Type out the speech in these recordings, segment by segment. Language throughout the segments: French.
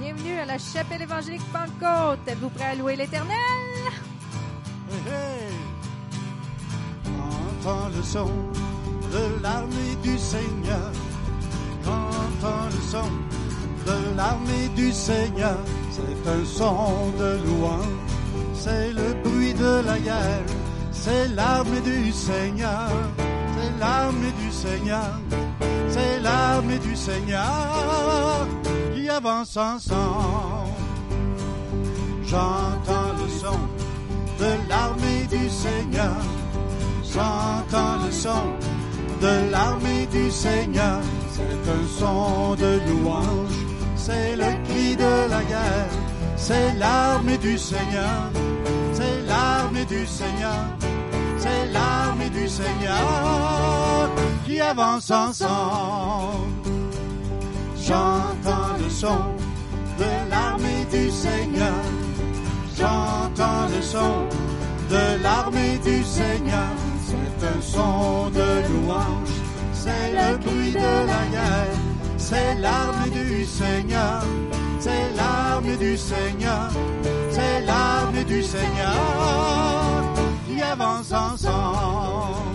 Bienvenue à la chapelle évangélique Pentecôte. Êtes-vous prêt à louer l'Éternel? Hey, hey. Entends le son de l'armée du Seigneur. Entends le son de l'armée du Seigneur. C'est un son de louange. C'est le bruit de la guerre. C'est l'armée du Seigneur. C'est l'armée du Seigneur. C'est l'armée du Seigneur avance ensemble. J'entends le son de l'armée du Seigneur. J'entends le son de l'armée du Seigneur. C'est un son de louange. C'est le cri de la guerre. C'est l'armée du Seigneur. C'est l'armée du Seigneur. C'est l'armée du Seigneur qui avance ensemble. J'entends son de l'armée du Seigneur. J'entends le son de l'armée du Seigneur. C'est un son de louange. C'est le bruit de la guerre. C'est l'armée du Seigneur. C'est l'armée du Seigneur. C'est l'armée du Seigneur qui avance ensemble.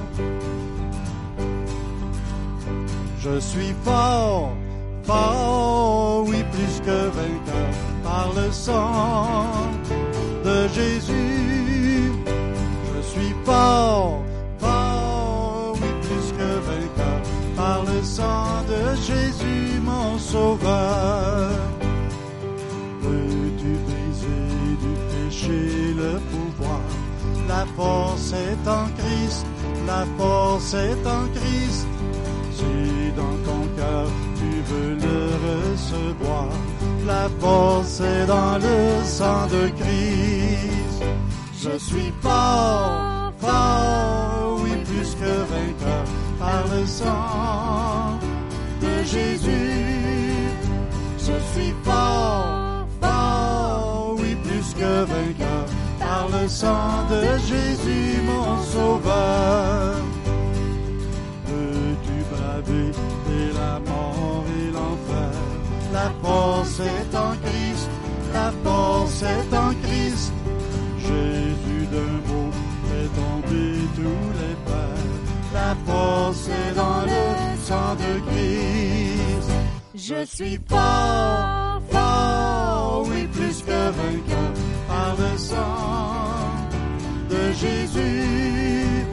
Je suis fort, fort, oui, plus que vainqueur par le sang de Jésus. Je suis fort, fort, oui, plus que vainqueur par le sang de Jésus, mon sauveur. Peux-tu briser du péché le pouvoir? La force est en Christ, la force est en Christ. Si dans ton cœur veux le recevoir, la force est dans le sang de Christ. Je suis fort, fort, oui, plus que vainqueur par le sang de Jésus. Je suis fort, fort, oui, plus que vainqueur par le sang de Jésus, mon sauveur. La force est en Christ, la force est en Christ. Jésus d'un mot fait tomber tous les pères. La force est dans le sang de Christ. Je suis fort, fort, oui, plus que vainqueur par le sang de Jésus.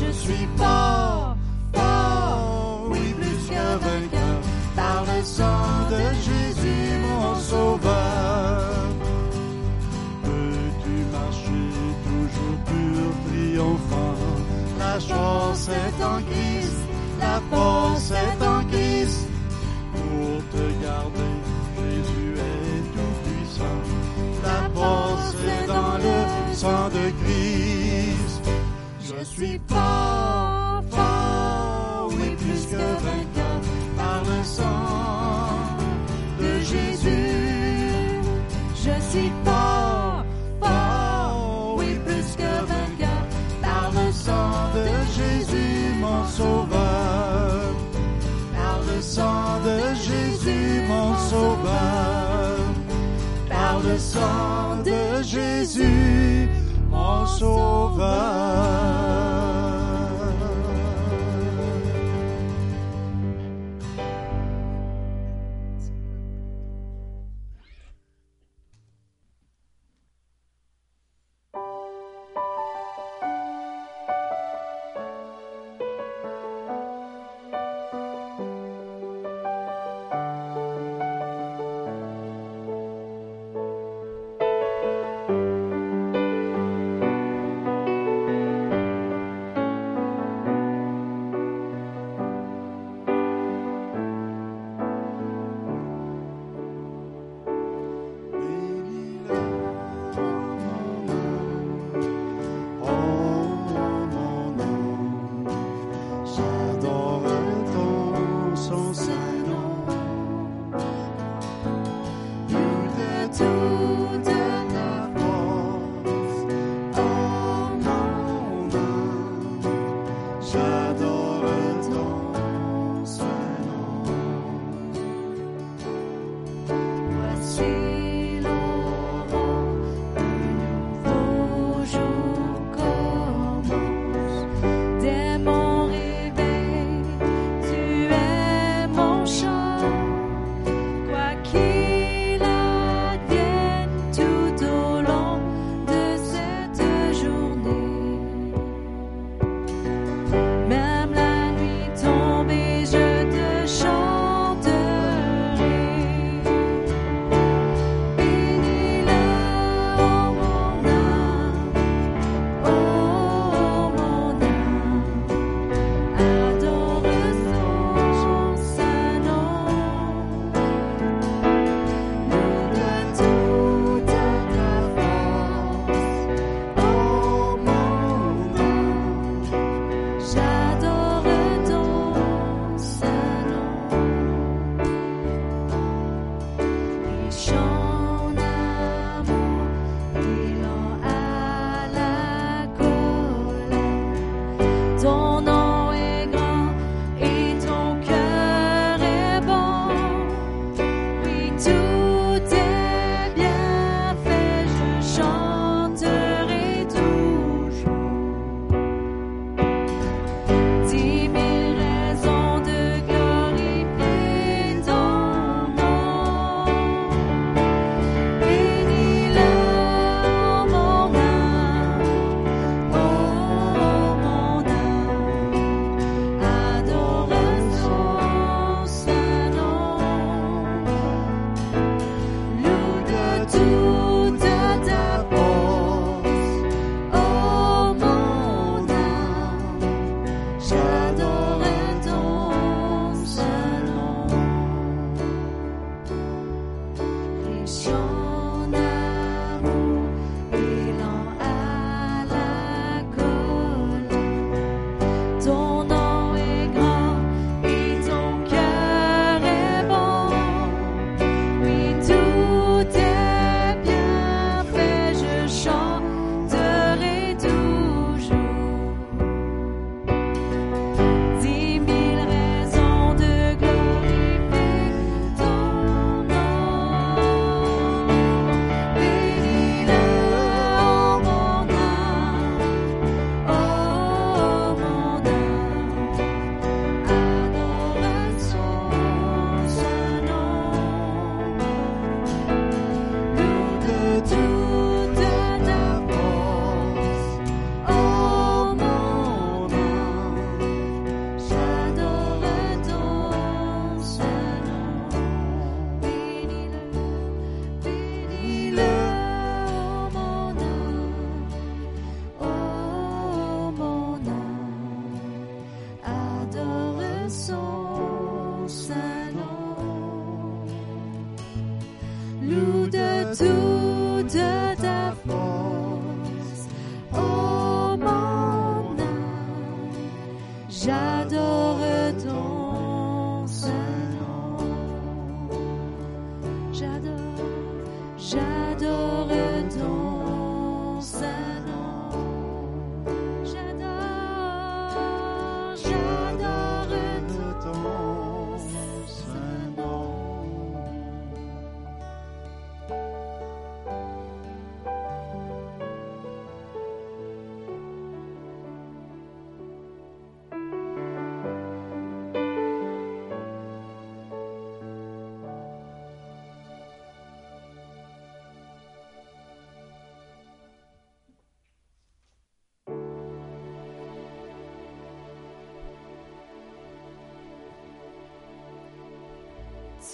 Je suis fort, fort, oui, plus que vainqueur sang de Jésus, mon sauveur. Peux-tu marcher toujours pur, triomphant? La chance est en Christ, la force est en Christ. Pour te garder, Jésus est tout puissant. La force est dans le sang de Christ. Je suis fort, fort, oui, plus que vainqueur par le sang Je suis fort, fort, oui, plus que vainqueur par le sang de Jésus, mon sauveur. Par le sang de Jésus, mon sauveur. Par le sang de Jésus, mon sauveur.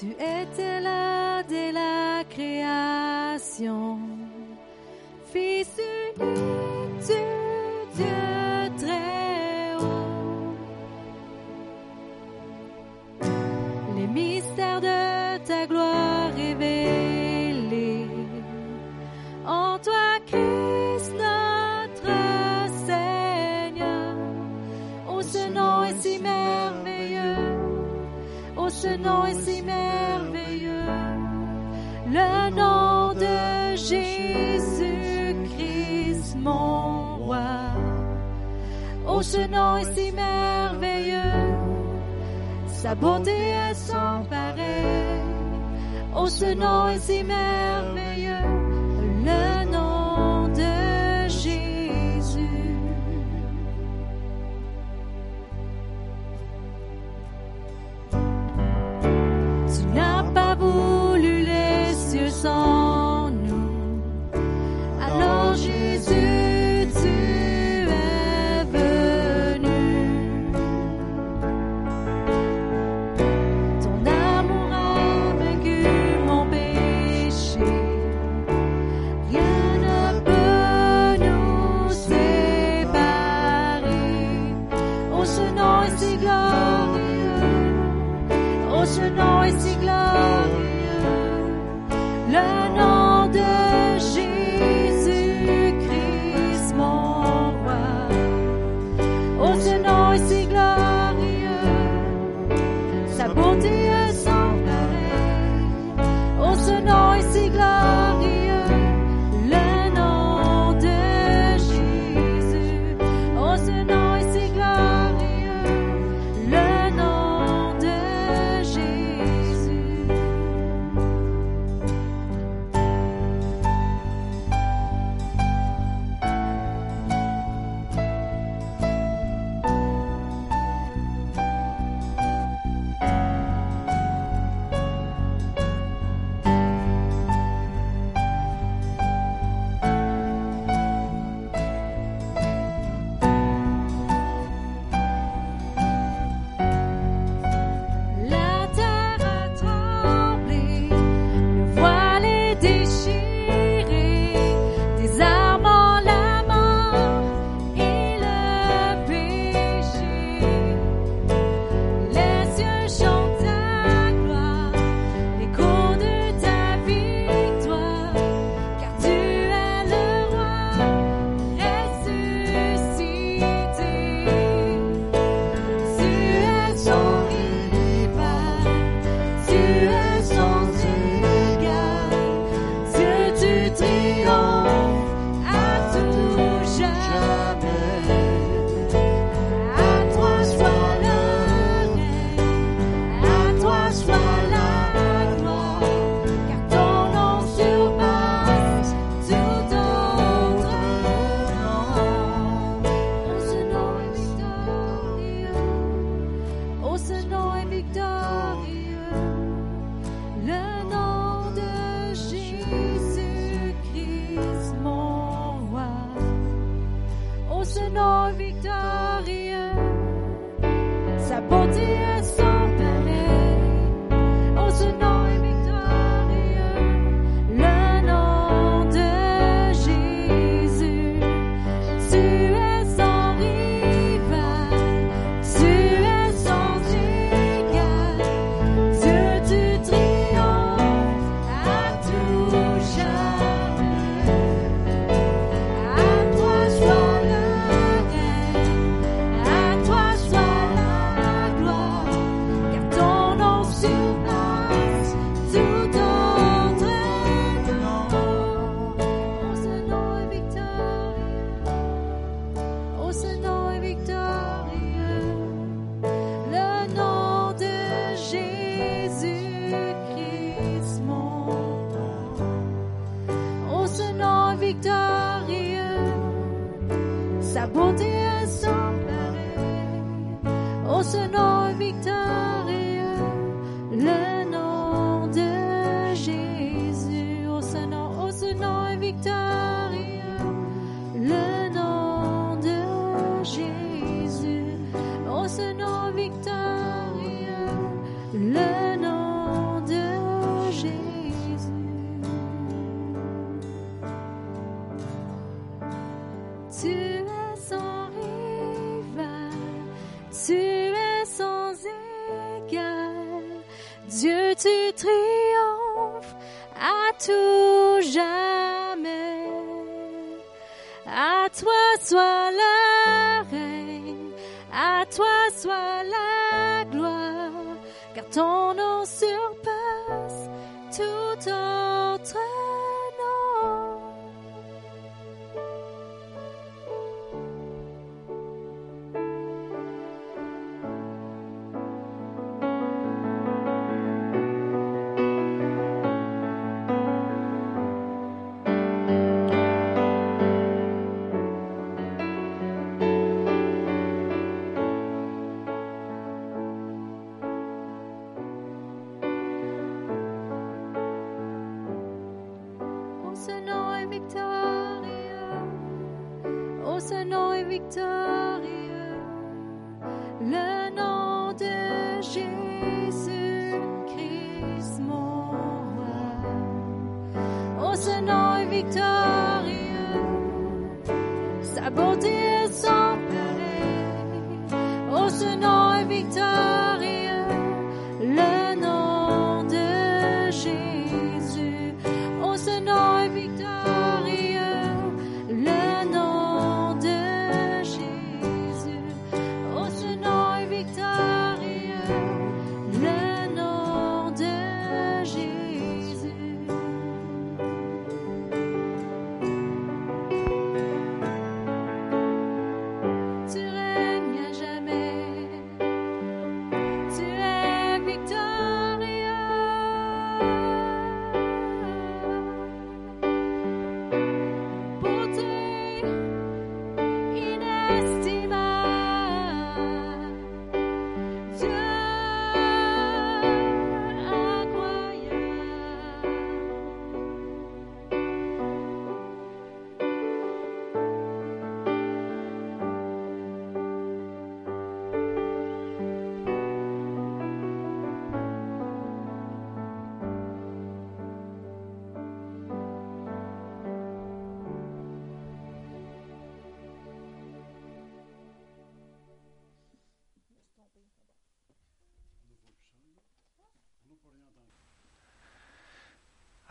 Tu étais là dès la création, Fils unique. ce nom est si merveilleux, le nom de Jésus-Christ, mon roi. Oh, ce nom est si merveilleux, sa bonté est sans pareil. Oh, ce nom est si merveilleux, le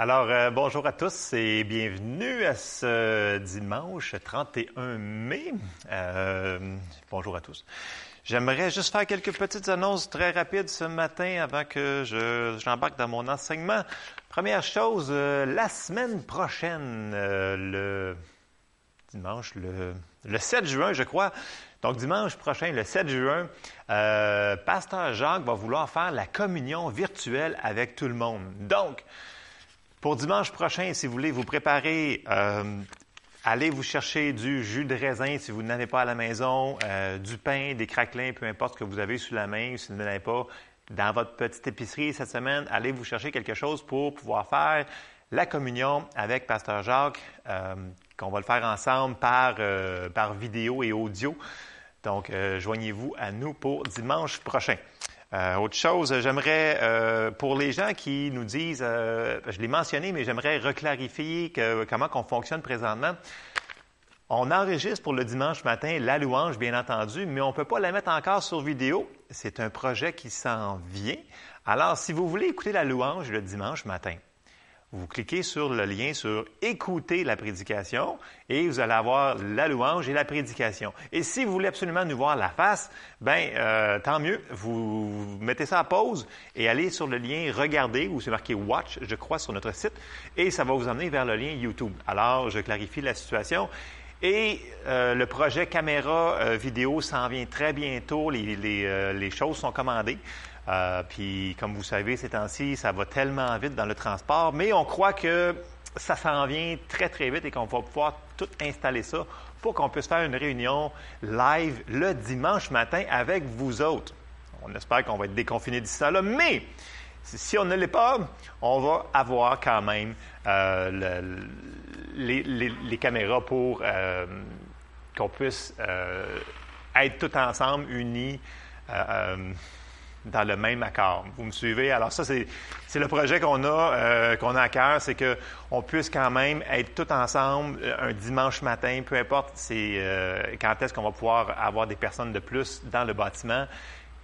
Alors, euh, bonjour à tous et bienvenue à ce dimanche 31 mai. Euh, bonjour à tous. J'aimerais juste faire quelques petites annonces très rapides ce matin avant que je, j'embarque dans mon enseignement. Première chose, euh, la semaine prochaine, le dimanche, le, le 7 juin, je crois. Donc, dimanche prochain, le 7 juin, Pasteur Jacques va vouloir faire la communion virtuelle avec tout le monde. Donc, pour dimanche prochain, si vous voulez vous préparer, euh, allez vous chercher du jus de raisin si vous n'avez pas à la maison, euh, du pain, des craquelins, peu importe ce que vous avez sous la main, si vous n'en avez pas dans votre petite épicerie cette semaine, allez vous chercher quelque chose pour pouvoir faire la communion avec Pasteur Jacques, euh, qu'on va le faire ensemble par, euh, par vidéo et audio. Donc, euh, joignez-vous à nous pour dimanche prochain. Euh, autre chose, j'aimerais, euh, pour les gens qui nous disent, euh, je l'ai mentionné, mais j'aimerais reclarifier que- comment on fonctionne présentement. On enregistre pour le dimanche matin la louange, bien entendu, mais on ne peut pas la mettre encore sur vidéo. C'est un projet qui s'en vient. Alors, si vous voulez écouter la louange le dimanche matin, vous cliquez sur le lien sur Écouter la prédication et vous allez avoir la louange et la prédication. Et si vous voulez absolument nous voir la face, ben euh, tant mieux. Vous, mettez ça à pause et allez sur le lien Regarder où c'est marqué Watch, je crois, sur notre site et ça va vous emmener vers le lien YouTube. Alors, je clarifie la situation. Et euh, le projet caméra euh, vidéo s'en vient très bientôt. Les choses sont commandées. Euh, puis, comme vous savez, ces temps-ci, ça va tellement vite dans le transport, mais on croit que ça s'en vient très, très vite et qu'on va pouvoir tout installer ça pour qu'on puisse faire une réunion live le dimanche matin avec vous autres. On espère qu'on va être déconfinés d'ici là, mais si on ne l'est pas, on va avoir quand même euh, le- les, caméras pour euh, qu'on puisse être tout ensemble, unis, dans le même accord. Vous me suivez? Alors ça, c'est, le projet qu'on a, euh, qu'on a à cœur, c'est qu'on puisse quand même être tout ensemble euh, un dimanche matin, peu importe c'est, euh, quand est-ce qu'on va pouvoir avoir des personnes de plus dans le bâtiment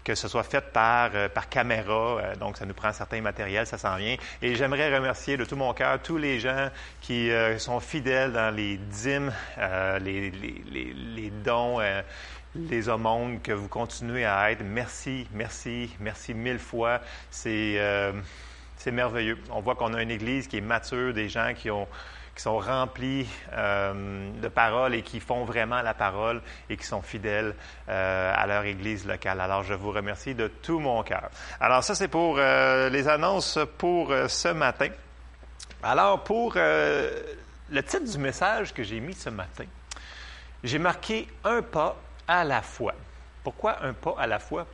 que ce soit fait par, par caméra, donc ça nous prend certains matériels, ça s'en vient. Et j'aimerais remercier de tout mon cœur tous les gens qui sont fidèles dans les dîmes, les, les- dons, les aumônes que vous continuez à être. Merci, merci, merci mille fois. C'est euh, c'est merveilleux. On voit qu'on a une Église qui est mature, des gens qui ont qui sont remplis euh, de paroles et qui font vraiment la parole et qui sont fidèles euh, à leur Église locale. Alors, je vous remercie de tout mon cœur. Alors, ça, c'est pour les annonces pour ce matin. Alors, pour le titre du message que j'ai mis ce matin, j'ai marqué un pas à la fois. Pourquoi un pas à la fois?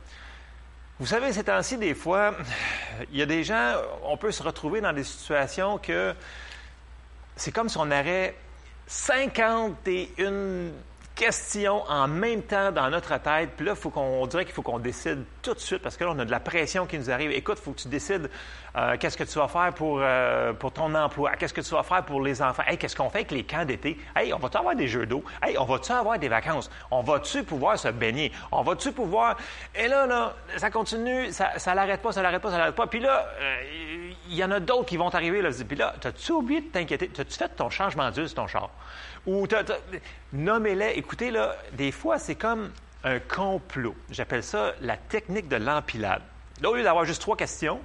Vous savez, ces temps-ci, des fois, il y a des gens, on peut se retrouver dans des situations que c'est comme si on aurait 51 questions en même temps dans notre tête. Puis là, faut qu'on, on dirait qu'il faut qu'on décide tout de suite parce que là, on a de la pression qui nous arrive. Écoute, il faut que tu décides euh, qu'est-ce que tu vas faire pour, euh, pour ton emploi, qu'est-ce que tu vas faire pour les enfants? Hey, qu'est-ce qu'on fait avec les camps d'été? Hey, on va-tu avoir des jeux d'eau? Hey, on va-tu avoir des vacances? On va-tu pouvoir se baigner? On va-tu pouvoir... Et là, là, ça continue, ça, ça l'arrête pas, ça l'arrête pas, ça l'arrête pas. Puis là, euh, il y en a d'autres qui vont arriver. Là, puis là, t'as-tu oublié de t'inquiéter? T'as-tu fait ton changement d'huile sur ton char? Ou nommez-les. Écoutez, là, des fois, c'est comme un complot. J'appelle ça la technique de l'empilade. Là, au lieu d'avoir juste trois questions,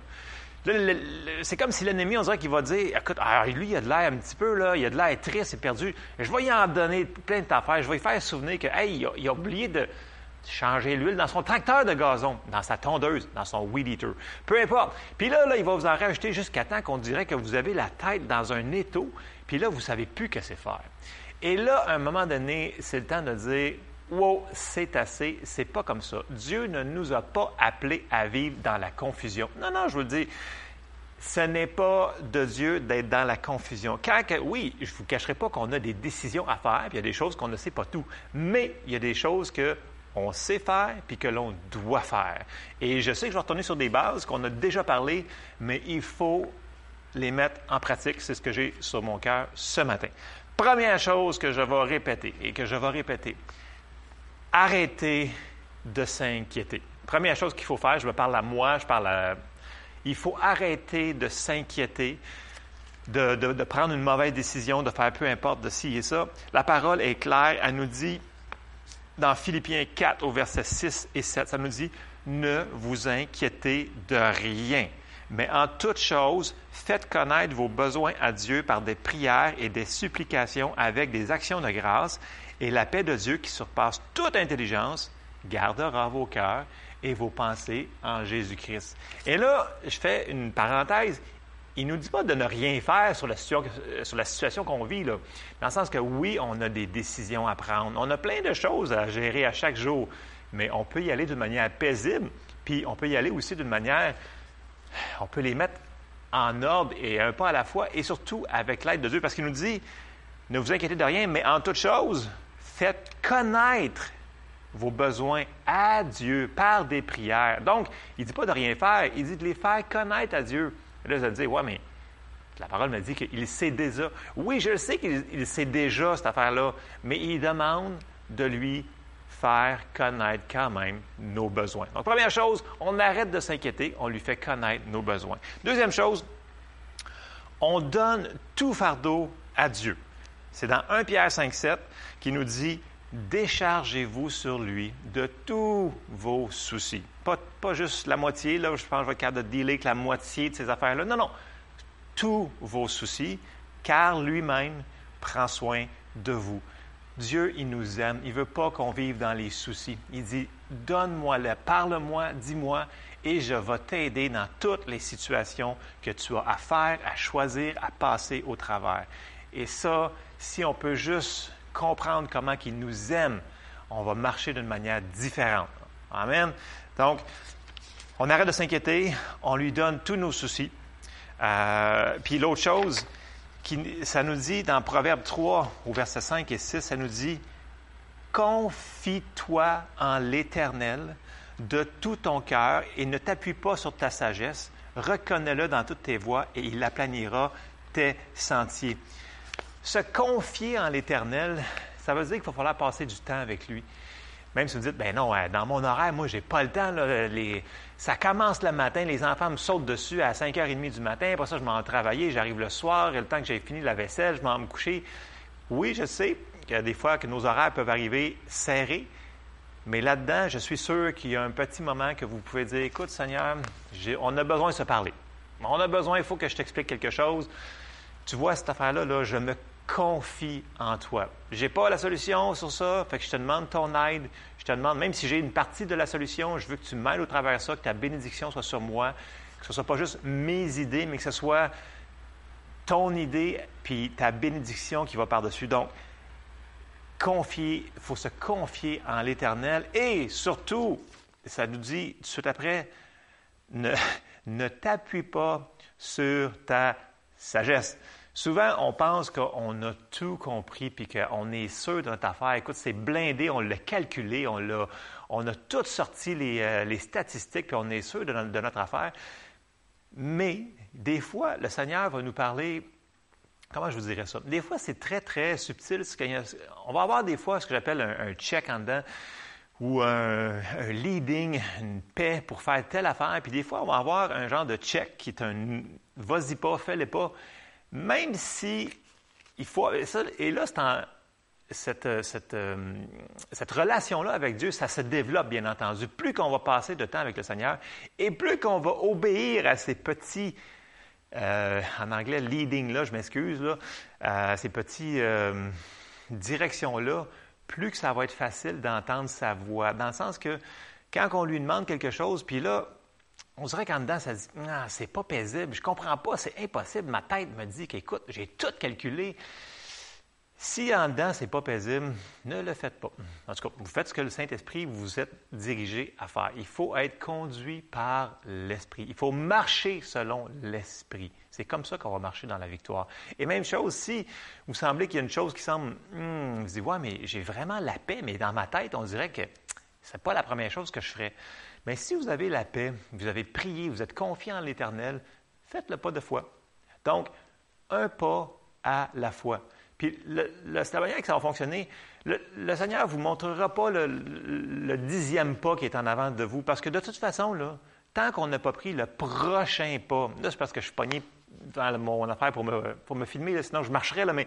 c'est comme si l'ennemi, on dirait qu'il va dire Écoute, ah, lui, il a de l'air un petit peu, là, il a de l'air triste et perdu. Je vais y en donner plein d'affaires. Je vais lui faire souvenir que, hey, il a, il a oublié de changer l'huile dans son tracteur de gazon, dans sa tondeuse, dans son weed eater. Peu importe. Puis là, là, il va vous en rajouter jusqu'à temps qu'on dirait que vous avez la tête dans un étau, puis là, vous ne savez plus que c'est faire. Et là, à un moment donné, c'est le temps de dire Wow, c'est assez, c'est pas comme ça. Dieu ne nous a pas appelés à vivre dans la confusion. Non, non, je vous le dis, ce n'est pas de Dieu d'être dans la confusion. Quand, oui, je ne vous cacherai pas qu'on a des décisions à faire, puis il y a des choses qu'on ne sait pas tout, mais il y a des choses que on sait faire puis que l'on doit faire. Et je sais que je vais retourner sur des bases qu'on a déjà parlé, mais il faut les mettre en pratique. C'est ce que j'ai sur mon cœur ce matin. Première chose que je vais répéter et que je vais répéter, arrêtez de s'inquiéter. Première chose qu'il faut faire, je me parle à moi, je parle à... Il faut arrêter de s'inquiéter, de, de- de prendre une mauvaise décision, de faire peu importe de ci et ça. La parole est claire, elle nous dit dans Philippiens 4 au verset 6 et 7, ça nous dit, ne vous inquiétez de rien, mais en toute chose, faites connaître vos besoins à Dieu par des prières et des supplications avec des actions de grâce, et la paix de Dieu qui surpasse toute intelligence gardera vos cœurs et vos pensées en Jésus-Christ. Et là, je fais une parenthèse. Il ne nous dit pas de ne rien faire sur la, euh, sur la situation qu'on vit, là. dans le sens que oui, on a des décisions à prendre, on a plein de choses à gérer à chaque jour, mais on peut y aller d'une manière paisible, puis on peut y aller aussi d'une manière, on peut les mettre en ordre et un pas à la fois, et surtout avec l'aide de Dieu, parce qu'il nous dit, ne vous inquiétez de rien, mais en toute chose, faites connaître vos besoins à Dieu par des prières. Donc, il ne dit pas de rien faire, il dit de les faire connaître à Dieu. Là, vous allez dire, ouais, mais la parole me dit qu'il sait déjà. Oui, je sais qu'il il sait déjà cette affaire-là, mais il demande de lui faire connaître quand même nos besoins. Donc, première chose, on arrête de s'inquiéter, on lui fait connaître nos besoins. Deuxième chose, on donne tout fardeau à Dieu. C'est dans 1 Pierre 5, 7 qui nous dit Déchargez-vous sur lui de tous vos soucis. Pas, pas juste la moitié, là, je pense que je vais être de dealer avec la moitié de ces affaires-là. Non, non. Tous vos soucis, car lui-même prend soin de vous. Dieu, il nous aime. Il ne veut pas qu'on vive dans les soucis. Il dit Donne-moi-le, parle-moi, dis-moi, et je vais t'aider dans toutes les situations que tu as à faire, à choisir, à passer au travers. Et ça, si on peut juste comprendre comment il nous aime, on va marcher d'une manière différente. Amen. Donc, on arrête de s'inquiéter, on lui donne tous nos soucis. Euh, puis l'autre chose, qui, ça nous dit dans Proverbe 3, au verset 5 et 6, ça nous dit Confie-toi en l'Éternel de tout ton cœur et ne t'appuie pas sur ta sagesse. Reconnais-le dans toutes tes voies et il aplanira tes sentiers. Se confier en l'Éternel, ça veut dire qu'il va falloir passer du temps avec lui. Même si vous dites, ben non, dans mon horaire, moi, j'ai pas le temps. Ça commence le matin, les enfants me sautent dessus à 5h30 du matin. Après ça, je m'en vais travailler, j'arrive le soir, et le temps que j'ai fini la vaisselle, je m'en vais me coucher. Oui, je sais qu'il y a des fois que nos horaires peuvent arriver serrés, mais là-dedans, je suis sûr qu'il y a un petit moment que vous pouvez dire, écoute, Seigneur, on a besoin de se parler. On a besoin, il faut que je t'explique quelque chose. Tu vois, cette affaire-là, là, je me confie en toi. Je n'ai pas la solution sur ça, fait que je te demande ton aide. Je te demande, même si j'ai une partie de la solution, je veux que tu m'aides au travers de ça, que ta bénédiction soit sur moi, que ce ne soit pas juste mes idées, mais que ce soit ton idée, puis ta bénédiction qui va par-dessus. Donc, confier, il faut se confier en l'Éternel et surtout, ça nous dit tout de suite après, ne, ne t'appuie pas sur ta sagesse. Souvent, on pense qu'on a tout compris puis qu'on est sûr de notre affaire. Écoute, c'est blindé, on l'a calculé, on, a, on a tout sorti les, euh, les statistiques puis on est sûr de, de, notre affaire. Mais des fois, le Seigneur va nous parler. Comment je vous dirais ça? Des fois, c'est très, très subtil. On va avoir des fois ce que j'appelle un, check en dedans ou un, un, leading, une paix pour faire telle affaire. Puis des fois, on va avoir un genre de check qui est un vas-y pas, fais-le pas. Même si il faut. Et là, cette, cette, euh, cette relation-là avec Dieu, ça se développe, bien entendu. Plus qu'on va passer de temps avec le Seigneur et plus qu'on va obéir à ces petits, euh, en anglais, leading-là, je m'excuse, là, à ces petits euh, directions-là, plus que ça va être facile d'entendre sa voix. Dans le sens que quand on lui demande quelque chose, puis là, on dirait qu'en dedans, ça dit Ah, c'est pas paisible, je comprends pas, c'est impossible. Ma tête me dit qu'écoute, j'ai tout calculé. Si en dedans, c'est pas paisible, ne le faites pas. En tout cas, vous faites ce que le Saint-Esprit vous êtes dirigé à faire. Il faut être conduit par l'Esprit. Il faut marcher selon l'Esprit. C'est comme ça qu'on va marcher dans la victoire. Et même chose, si vous semblez qu'il y a une chose qui semble, hmm, vous dites, ouais, mais j'ai vraiment la paix, mais dans ma tête, on dirait que c'est pas la première chose que je ferais. Mais si vous avez la paix, vous avez prié, vous êtes confiant en l'Éternel, faites le pas de foi. Donc, un pas à la fois. Puis, le, c'est la manière que ça va fonctionner. Le, Seigneur ne vous montrera pas le, dixième pas qui est en avant de vous, parce que de toute façon, là, tant qu'on n'a pas pris le prochain pas, là, c'est parce que je suis pogné dans mon affaire pour me, pour me filmer, sinon je marcherais, là, mais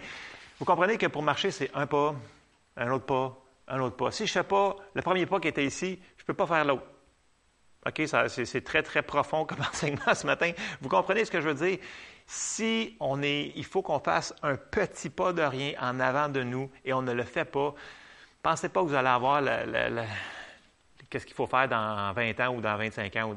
vous comprenez que pour marcher, c'est un pas, un autre pas, un autre pas. Si je ne fais pas le premier pas qui était ici, je ne peux pas faire l'autre. OK, c'est très, très profond comme enseignement ce matin. Vous comprenez ce que je veux dire? Si on est, il faut qu'on fasse un petit pas de rien en avant de nous et on ne le fait pas, pensez pas que vous allez avoir le, qu'est-ce qu'il faut faire dans 20 ans ou dans 25 ans.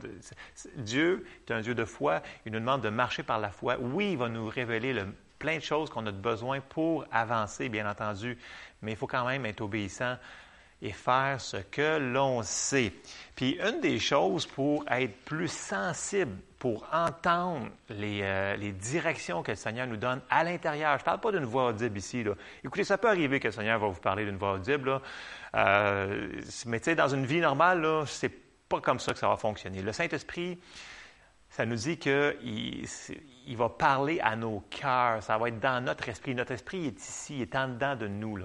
Dieu est un Dieu de foi. Il nous demande de marcher par la foi. Oui, il va nous révéler le, plein de choses qu'on a besoin pour avancer, bien entendu, mais il faut quand même être obéissant et faire ce que l'on sait. Puis une des choses pour être plus sensible, pour entendre les, euh, les, directions que le Seigneur nous donne à l'intérieur, je ne parle pas d'une voix audible ici. Écoutez, ça peut arriver que le Seigneur va vous parler d'une voix audible. Euh, mais tu sais, dans une vie normale, là, c'est pas comme ça que ça va fonctionner. Le Saint-Esprit, ça nous dit qu'il il va parler à nos cœurs, ça va être dans notre esprit. Notre esprit est ici, il est en dedans de nous.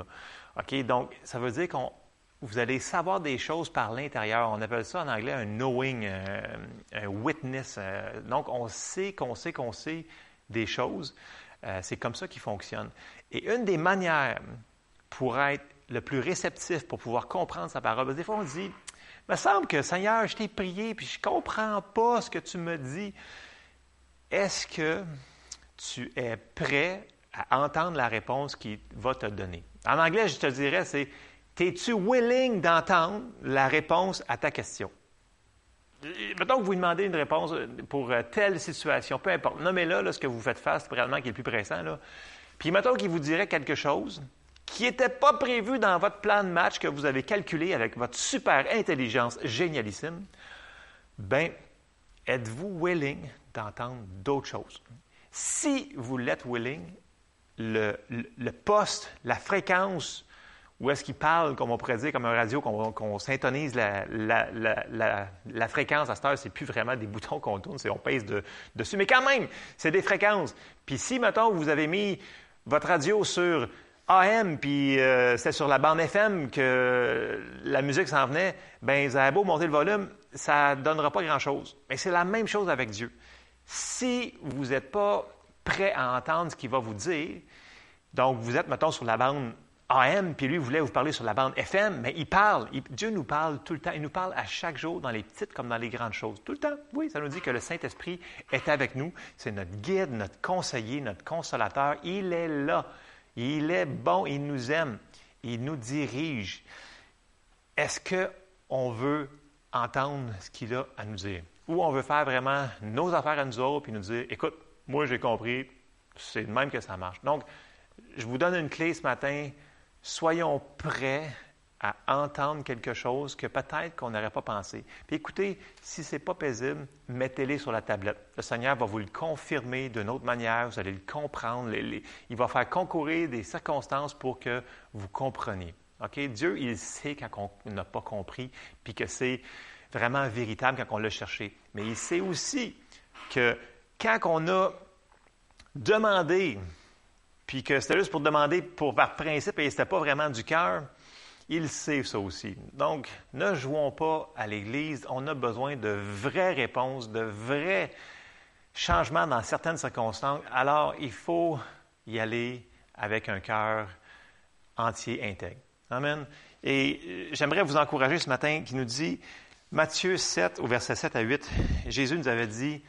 OK? Donc, ça veut dire qu'on vous allez savoir des choses par l'intérieur. On appelle ça en anglais un knowing, euh, un, witness. Euh, donc, on sait qu'on sait qu'on sait des choses. Euh, c'est comme ça qu'il fonctionne. Et une des manières pour être le plus réceptif, pour pouvoir comprendre sa parole, des fois on dit, il me semble que Seigneur, je t'ai prié, puis je ne comprends pas ce que tu me dis. Est-ce que tu es prêt à entendre la réponse qu'il va te donner? En anglais, je te dirais, c'est es-tu willing d'entendre la réponse à ta question? mettons que vous demandez une réponse pour euh, telle situation, peu importe, nommez-là là, ce que vous faites face, probablement qui est le plus pressant. Là. Puis mettons qu'il vous dirait quelque chose qui n'était pas prévu dans votre plan de match que vous avez calculé avec votre super intelligence génialissime, ben, êtes-vous willing d'entendre d'autres choses? Si vous l'êtes willing, le poste, la fréquence où est-ce qu'il parle, comme on pourrait dire, comme un radio, qu'on qu'on syntonise la, la, la, la, fréquence à cette heure, c'est plus vraiment des boutons qu'on tourne, c'est on pèse de, dessus. Mais quand même, c'est des fréquences. Puis si, mettons, vous avez mis votre radio sur AM, puis euh, c'était sur la bande FM que la musique s'en venait, ben vous avez beau monter le volume, ça ne donnera pas grand-chose. Mais c'est la même chose avec Dieu. Si vous n'êtes pas prêt à entendre ce qu'il va vous dire, donc vous êtes, mettons, sur la bande AM, puis lui voulait vous parler sur la bande FM, mais il parle. Dieu nous parle tout le temps. Il nous parle à chaque jour, dans les petites comme dans les grandes choses. Tout le temps. Oui, ça nous dit que le Saint-Esprit est avec nous. C'est notre guide, notre conseiller, notre consolateur. Il est là. Il est bon. Il nous aime. Il nous dirige. Est-ce qu'on veut entendre ce qu'il a à nous dire? Ou on veut faire vraiment nos affaires à nous autres, puis nous dire, écoute, moi j'ai compris, c'est de même que ça marche. Donc, je vous donne une clé ce matin soyons prêts à entendre quelque chose que peut-être qu'on n'aurait pas pensé. Puis écoutez, si ce n'est pas paisible, mettez-les sur la tablette. Le Seigneur va vous le confirmer d'une autre manière, vous allez le comprendre. il va faire concourir des circonstances pour que vous compreniez. OK? Dieu, il sait quand on n'a pas compris, puis que c'est vraiment véritable quand on l'a cherché. Mais il sait aussi que quand on a demandé puis que c'était juste pour demander pour par principe et c'était pas vraiment du cœur, il sait ça aussi. Donc, ne jouons pas à l'Église. On a besoin de vraies réponses, de vrais changements dans certaines circonstances. Alors, il faut y aller avec un cœur entier, intègre. Amen. Et euh, j'aimerais vous encourager ce matin qui nous dit, Matthieu 7, au verset 7 à 8, Jésus nous avait dit,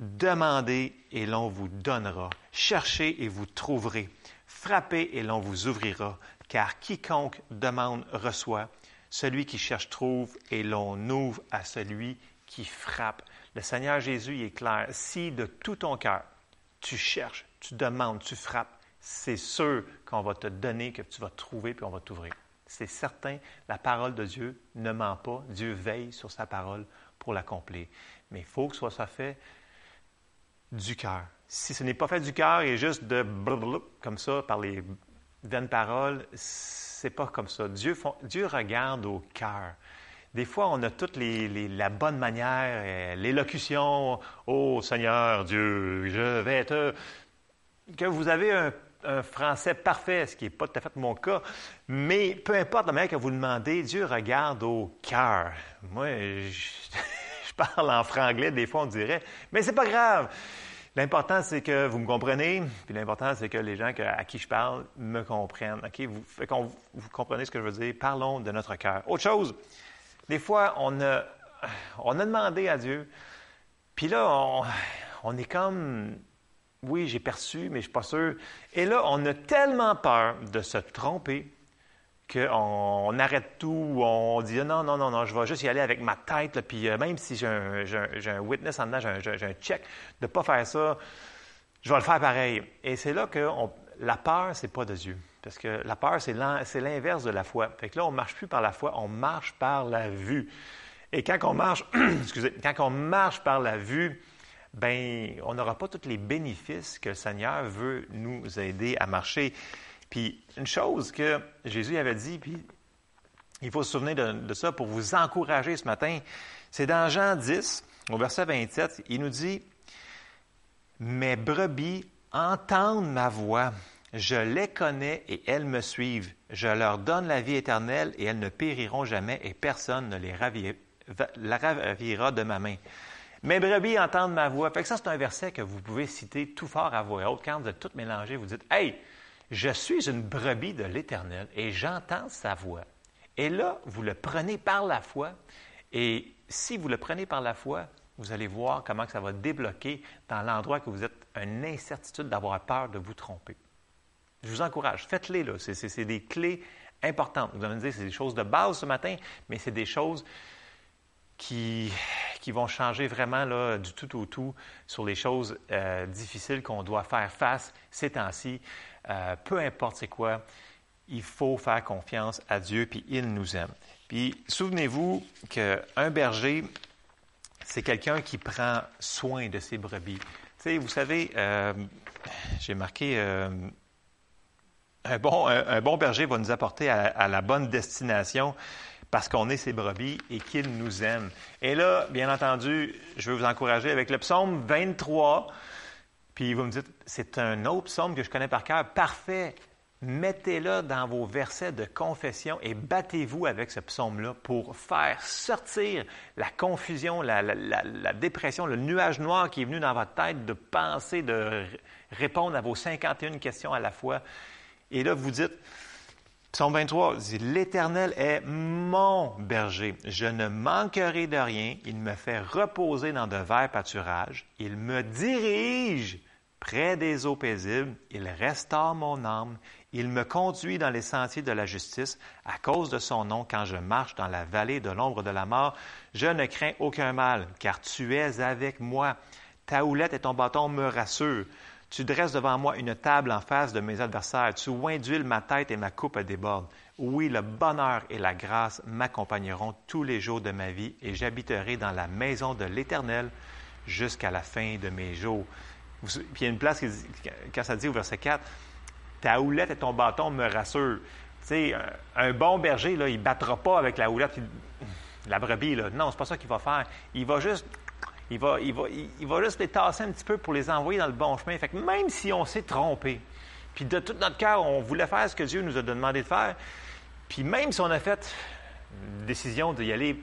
Demandez et l'on vous donnera. Cherchez et vous trouverez. Frappez et l'on vous ouvrira. Car quiconque demande reçoit. Celui qui cherche trouve et l'on ouvre à celui qui frappe. Le Seigneur Jésus est clair. Si de tout ton cœur, tu cherches, tu demandes, tu frappes, c'est sûr qu'on va te donner, que tu vas trouver, puis on va t'ouvrir. C'est certain, la parole de Dieu ne ment pas. Dieu veille sur sa parole pour l'accomplir. Mais il faut que ce soit fait du cœur. Si ce n'est pas fait du cœur et juste de comme ça par les vaines paroles, c'est pas comme ça. Dieu, Dieu regarde au cœur. Des fois, on a toute les, la bonne manière, euh, l'élocution. Oh Seigneur Dieu, je vais te. Que vous avez un, français parfait, ce qui n'est pas tout à fait mon cas, mais peu importe la manière que vous demandez, Dieu regarde au cœur. Moi, je parle en franglais, des fois on dirait, mais c'est pas grave. L'important, c'est que vous me comprenez, puis l'important, c'est que les gens à qui je parle me comprennent. Vous, vous comprenez ce que je veux dire? Parlons de notre cœur. Autre chose, des fois, on a, on a demandé à Dieu, puis là, on, on est comme, oui, j'ai perçu, mais je ne suis pas sûr. Et là, on a tellement peur de se tromper qu'on arrête tout, on dit non, non, non, non, je vais juste y aller avec ma tête, puis euh, même si j'ai un, witness en dedans, j'ai un, check, de ne pas faire ça, je vais le faire pareil. Et c'est là que la peur, c'est pas de Dieu. Parce que la peur, c'est l'inverse de la foi. Fait que là, on ne marche plus par la foi, on marche par la vue. Et quand on marche, excusez, quand on marche par la vue, ben, on n'aura pas tous les bénéfices que le Seigneur veut nous aider à marcher. Puis une chose que Jésus avait dit, puis il faut se souvenir de, ça pour vous encourager ce matin, c'est dans Jean 10, au verset 27, il nous dit, Mes brebis entendent ma voix, je les connais et elles me suivent. Je leur donne la vie éternelle et elles ne périront jamais et personne ne les ravira de ma main. Mes brebis entendent ma voix. Fait que ça, c'est un verset que vous pouvez citer tout fort à voix haute. Quand vous êtes tout mélangé, vous dites Hey, je suis une brebis de l'Éternel et j'entends sa voix. Et là, vous le prenez par la foi. Et si vous le prenez par la foi, vous allez voir comment ça va débloquer dans l'endroit que vous êtes une incertitude d'avoir peur de vous tromper. Je vous encourage, faites-les. Là. C'est, des clés importantes. Vous allez me dire, c'est des choses de base ce matin, mais c'est des choses qui, qui vont changer vraiment là, du tout au tout sur les choses euh, difficiles qu'on doit faire face ces temps-ci. Euh, peu importe c'est quoi, il faut faire confiance à Dieu, puis il nous aime. Puis souvenez-vous qu'un berger, c'est quelqu'un qui prend soin de ses brebis. Vous savez, euh, j'ai marqué euh, un, bon, un bon berger va nous apporter à, à la bonne destination parce qu'on est ses brebis et qu'il nous aime. Et là, bien entendu, je veux vous encourager avec le psaume 23. Puis vous me dites, c'est un autre psaume que je connais par cœur. Parfait. Mettez-le dans vos versets de confession et battez-vous avec ce psaume-là pour faire sortir la confusion, la, la- la- dépression, le nuage noir qui est venu dans votre tête de penser, de répondre à vos 51 questions à la fois. Et là, vous dites, Psaume 23 dit L'Éternel est mon berger. Je ne manquerai de rien. Il me fait reposer dans de verts pâturages. Il me dirige près des eaux paisibles. Il restaure mon âme. Il me conduit dans les sentiers de la justice à cause de son nom quand je marche dans la vallée de l'ombre de la mort. Je ne crains aucun mal, car tu es avec moi. Ta houlette et ton bâton me rassurent. Tu dresses devant moi une table en face de mes adversaires. Tu oins d'huile ma tête et ma coupe déborde. Oui, le bonheur et la grâce m'accompagneront tous les jours de ma vie et j'habiterai dans la maison de l'Éternel jusqu'à la fin de mes jours. Puis il y a une place qui dit, quand ça dit au verset 4, ta houlette et ton bâton me rassurent. Tu sais, un, bon berger, là, il ne battra pas avec la houlette la brebis. Là. Non, c'est pas ça qu'il va faire. Il va juste il va, il, va, il va juste les tasser un petit peu pour les envoyer dans le bon chemin. Fait que même si on s'est trompé, puis de tout notre cœur, on voulait faire ce que Dieu nous a demandé de faire, puis même si on a fait une décision d'y aller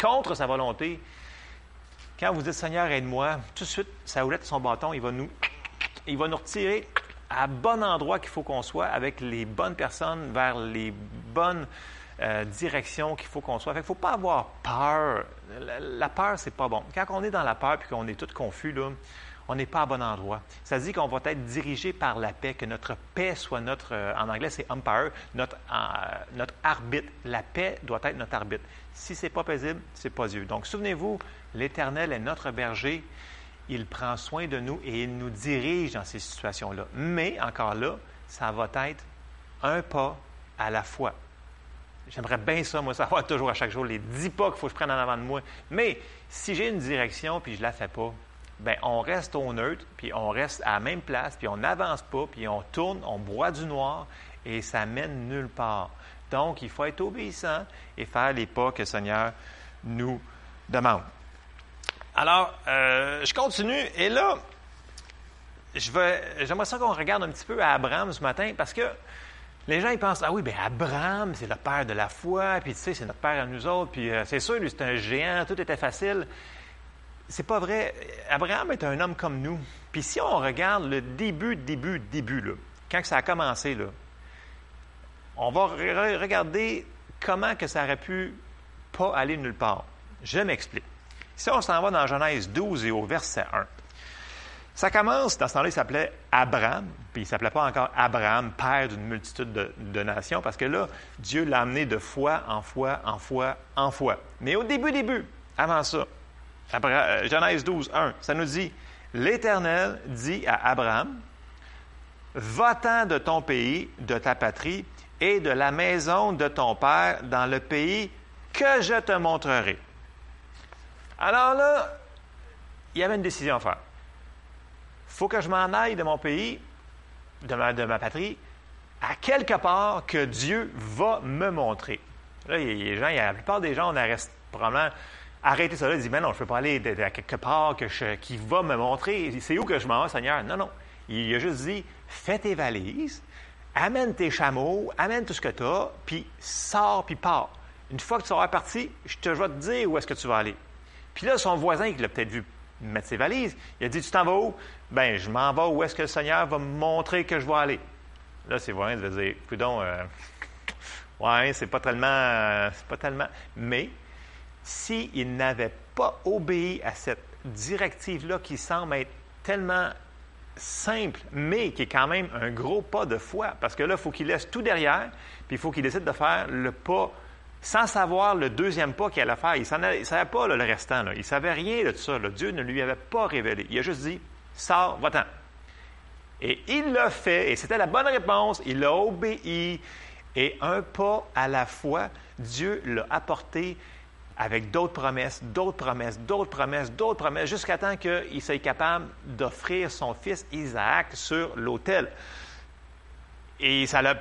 contre sa volonté, quand vous dites Seigneur, aide-moi, tout de suite, sa houlette et son bâton, il va nous, il va nous retirer à bon endroit qu'il faut qu'on soit, avec les bonnes personnes, vers les bonnes euh, directions qu'il faut qu'on soit. Fait qu'il ne faut pas avoir peur. La, la peur, c'est pas bon. Quand on est dans la peur puis qu'on est tout confus, là, on n'est pas à bon endroit. Ça dit qu'on va être dirigé par la paix, que notre paix soit notre, euh, en anglais c'est umpire, euh, notre arbitre. La paix doit être notre arbitre. Si c'est pas paisible, c'est pas Dieu. Donc souvenez-vous, l'Éternel est notre berger. Il prend soin de nous et il nous dirige dans ces situations-là. Mais encore là, ça va être un pas à la fois. J'aimerais bien ça, moi, savoir toujours à chaque jour les dix pas qu'il faut que je prenne en avant de moi. Mais si j'ai une direction puis je la fais pas, ben on reste au neutre, puis on reste à la même place, puis on n'avance pas, puis on tourne, on boit du noir et ça mène nulle part. Donc, il faut être obéissant et faire les pas que le Seigneur nous demande. Alors, euh, je continue et là, j'aimerais ça qu'on regarde un petit peu à Abraham ce matin parce que les gens ils pensent ah oui ben Abraham c'est le père de la foi puis tu sais c'est notre père à nous autres puis euh, c'est sûr lui c'est un géant tout était facile. C'est pas vrai. Abraham est un homme comme nous. Puis si on regarde le début, début, début là, quand ça a commencé là, on va re- regarder comment que ça aurait pu pas aller nulle part. Je m'explique. Si on s'en va dans Genèse 12 et au verset 1, ça commence, dans ce temps-là, il s'appelait Abraham, puis il ne s'appelait pas encore Abraham, père d'une multitude de, nations, parce que là, Dieu l'a amené de foi en foi, en foi, en foi. Mais au début, début, avant ça, euh, Genèse 12, 1, ça nous dit L'Éternel dit à Abraham Va-t'en de ton pays, de ta patrie et de la maison de ton père dans le pays que je te montrerai. Alors là, il y avait une décision à faire. faut que je m'en aille de mon pays, de ma, patrie, à quelque part que Dieu va me montrer. Là, les gens, la plupart des gens, on arrête probablement arrêter ça là, disent, mais non, je ne peux pas aller de- à quelque part que qui va me montrer. C'est où que je m'en vais, Seigneur? Non, non. Il a juste dit, fais tes valises, amène tes chameaux, amène tout ce que tu as, puis sors, puis pars. Une fois que tu seras parti, je te vais te dire où est-ce que tu vas aller. Puis là, son voisin, qui l'a peut-être vu mettre ses valises, il a dit, tu t'en vas où? Ben, je m'en vais où est-ce que le Seigneur va me montrer que je vais aller. Là, ses voisins devaient dire, coudon, euh, ouais, c'est pas tellement, euh, c'est pas tellement. Mais, s'il n'avait pas obéi à cette directive-là qui semble être tellement simple, mais qui est quand même un gros pas de foi, parce que là, il faut qu'il laisse tout derrière, puis il faut qu'il décide de faire le pas sans savoir le deuxième pas qu'il allait faire. Il ne savait pas le restant. Il ne savait rien de tout ça. Dieu ne lui avait pas révélé. Il a juste dit, sors, va-t'en. Et il l'a fait, et c'était la bonne réponse. Il a obéi. Et un pas à la fois, Dieu l'a apporté avec d'autres promesses, d'autres promesses, d'autres promesses, d'autres promesses, jusqu'à temps qu'il soit capable d'offrir son fils Isaac sur l'autel. Et, ça là,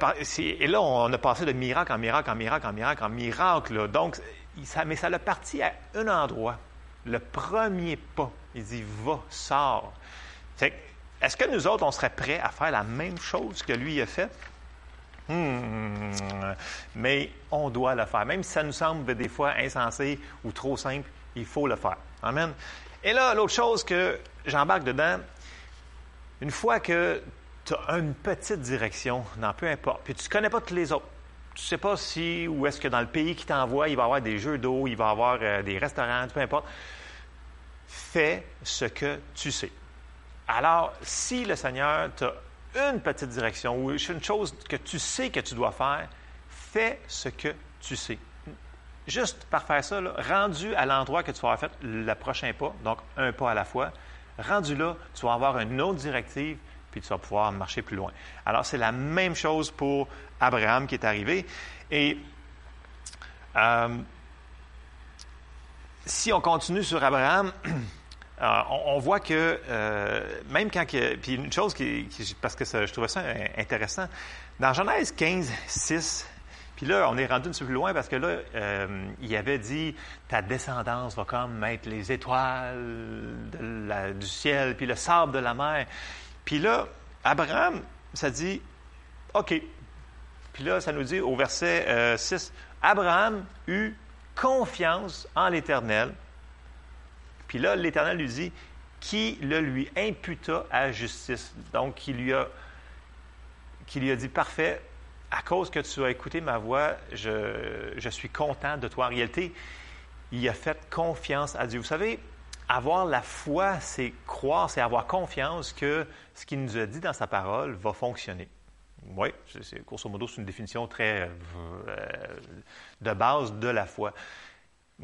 on a passé de miracle en miracle, en miracle, en miracle, en miracle. Donc, ça- mais ça l'a parti à un endroit. Le premier pas. Il dit, va, sors. Est-ce que nous autres, on serait prêts à faire la même chose que lui a fait? Hmm, mais on doit le faire. Même si ça nous semble des fois insensé ou trop simple, il faut le faire. Amen. Et là, l'autre chose que j'embarque dedans, une fois que tu as une petite direction dans peu importe, puis tu ne connais pas tous les autres, tu ne sais pas si ou est-ce que dans le pays qui t'envoie, il va y avoir des jeux d'eau, il va y avoir euh, des restaurants, peu importe, fais ce que tu sais. Alors, si le Seigneur t'a une petite direction ou une chose que tu sais que tu dois faire, fais ce que tu sais. Juste par faire ça, rendu à l'endroit que tu vas avoir fait le prochain pas, donc un pas à la fois, rendu là, tu vas avoir une autre directive, puis tu vas pouvoir marcher plus loin. Alors, c'est la même chose pour Abraham qui est arrivé. Et euh, si on continue sur Abraham, on, on voit que euh, même quand... que- puis une chose qui, parce que je trouvais ça euh, intéressant, dans Genèse 15, 6, puis là, on est rendu un peu plus loin parce que là, euh, il avait dit, ta descendance va comme être les étoiles du ciel, puis le sable de la mer. Puis là, Abraham, ça dit, OK. Puis là, ça nous dit au verset euh, 6, Abraham eut confiance en l'Éternel. Puis là, l'Éternel lui dit, qui le lui imputa à justice? Donc, qui lui a, qui lui a dit, parfait, à cause que tu as écouté ma voix, je, je suis content de toi. En réalité, il a fait confiance à Dieu. Vous savez, avoir la foi, c'est croire, c'est avoir confiance que ce qu'il nous a dit dans sa parole va fonctionner. Oui, c'est, grosso modo, c'est une définition très euh, de base de la foi.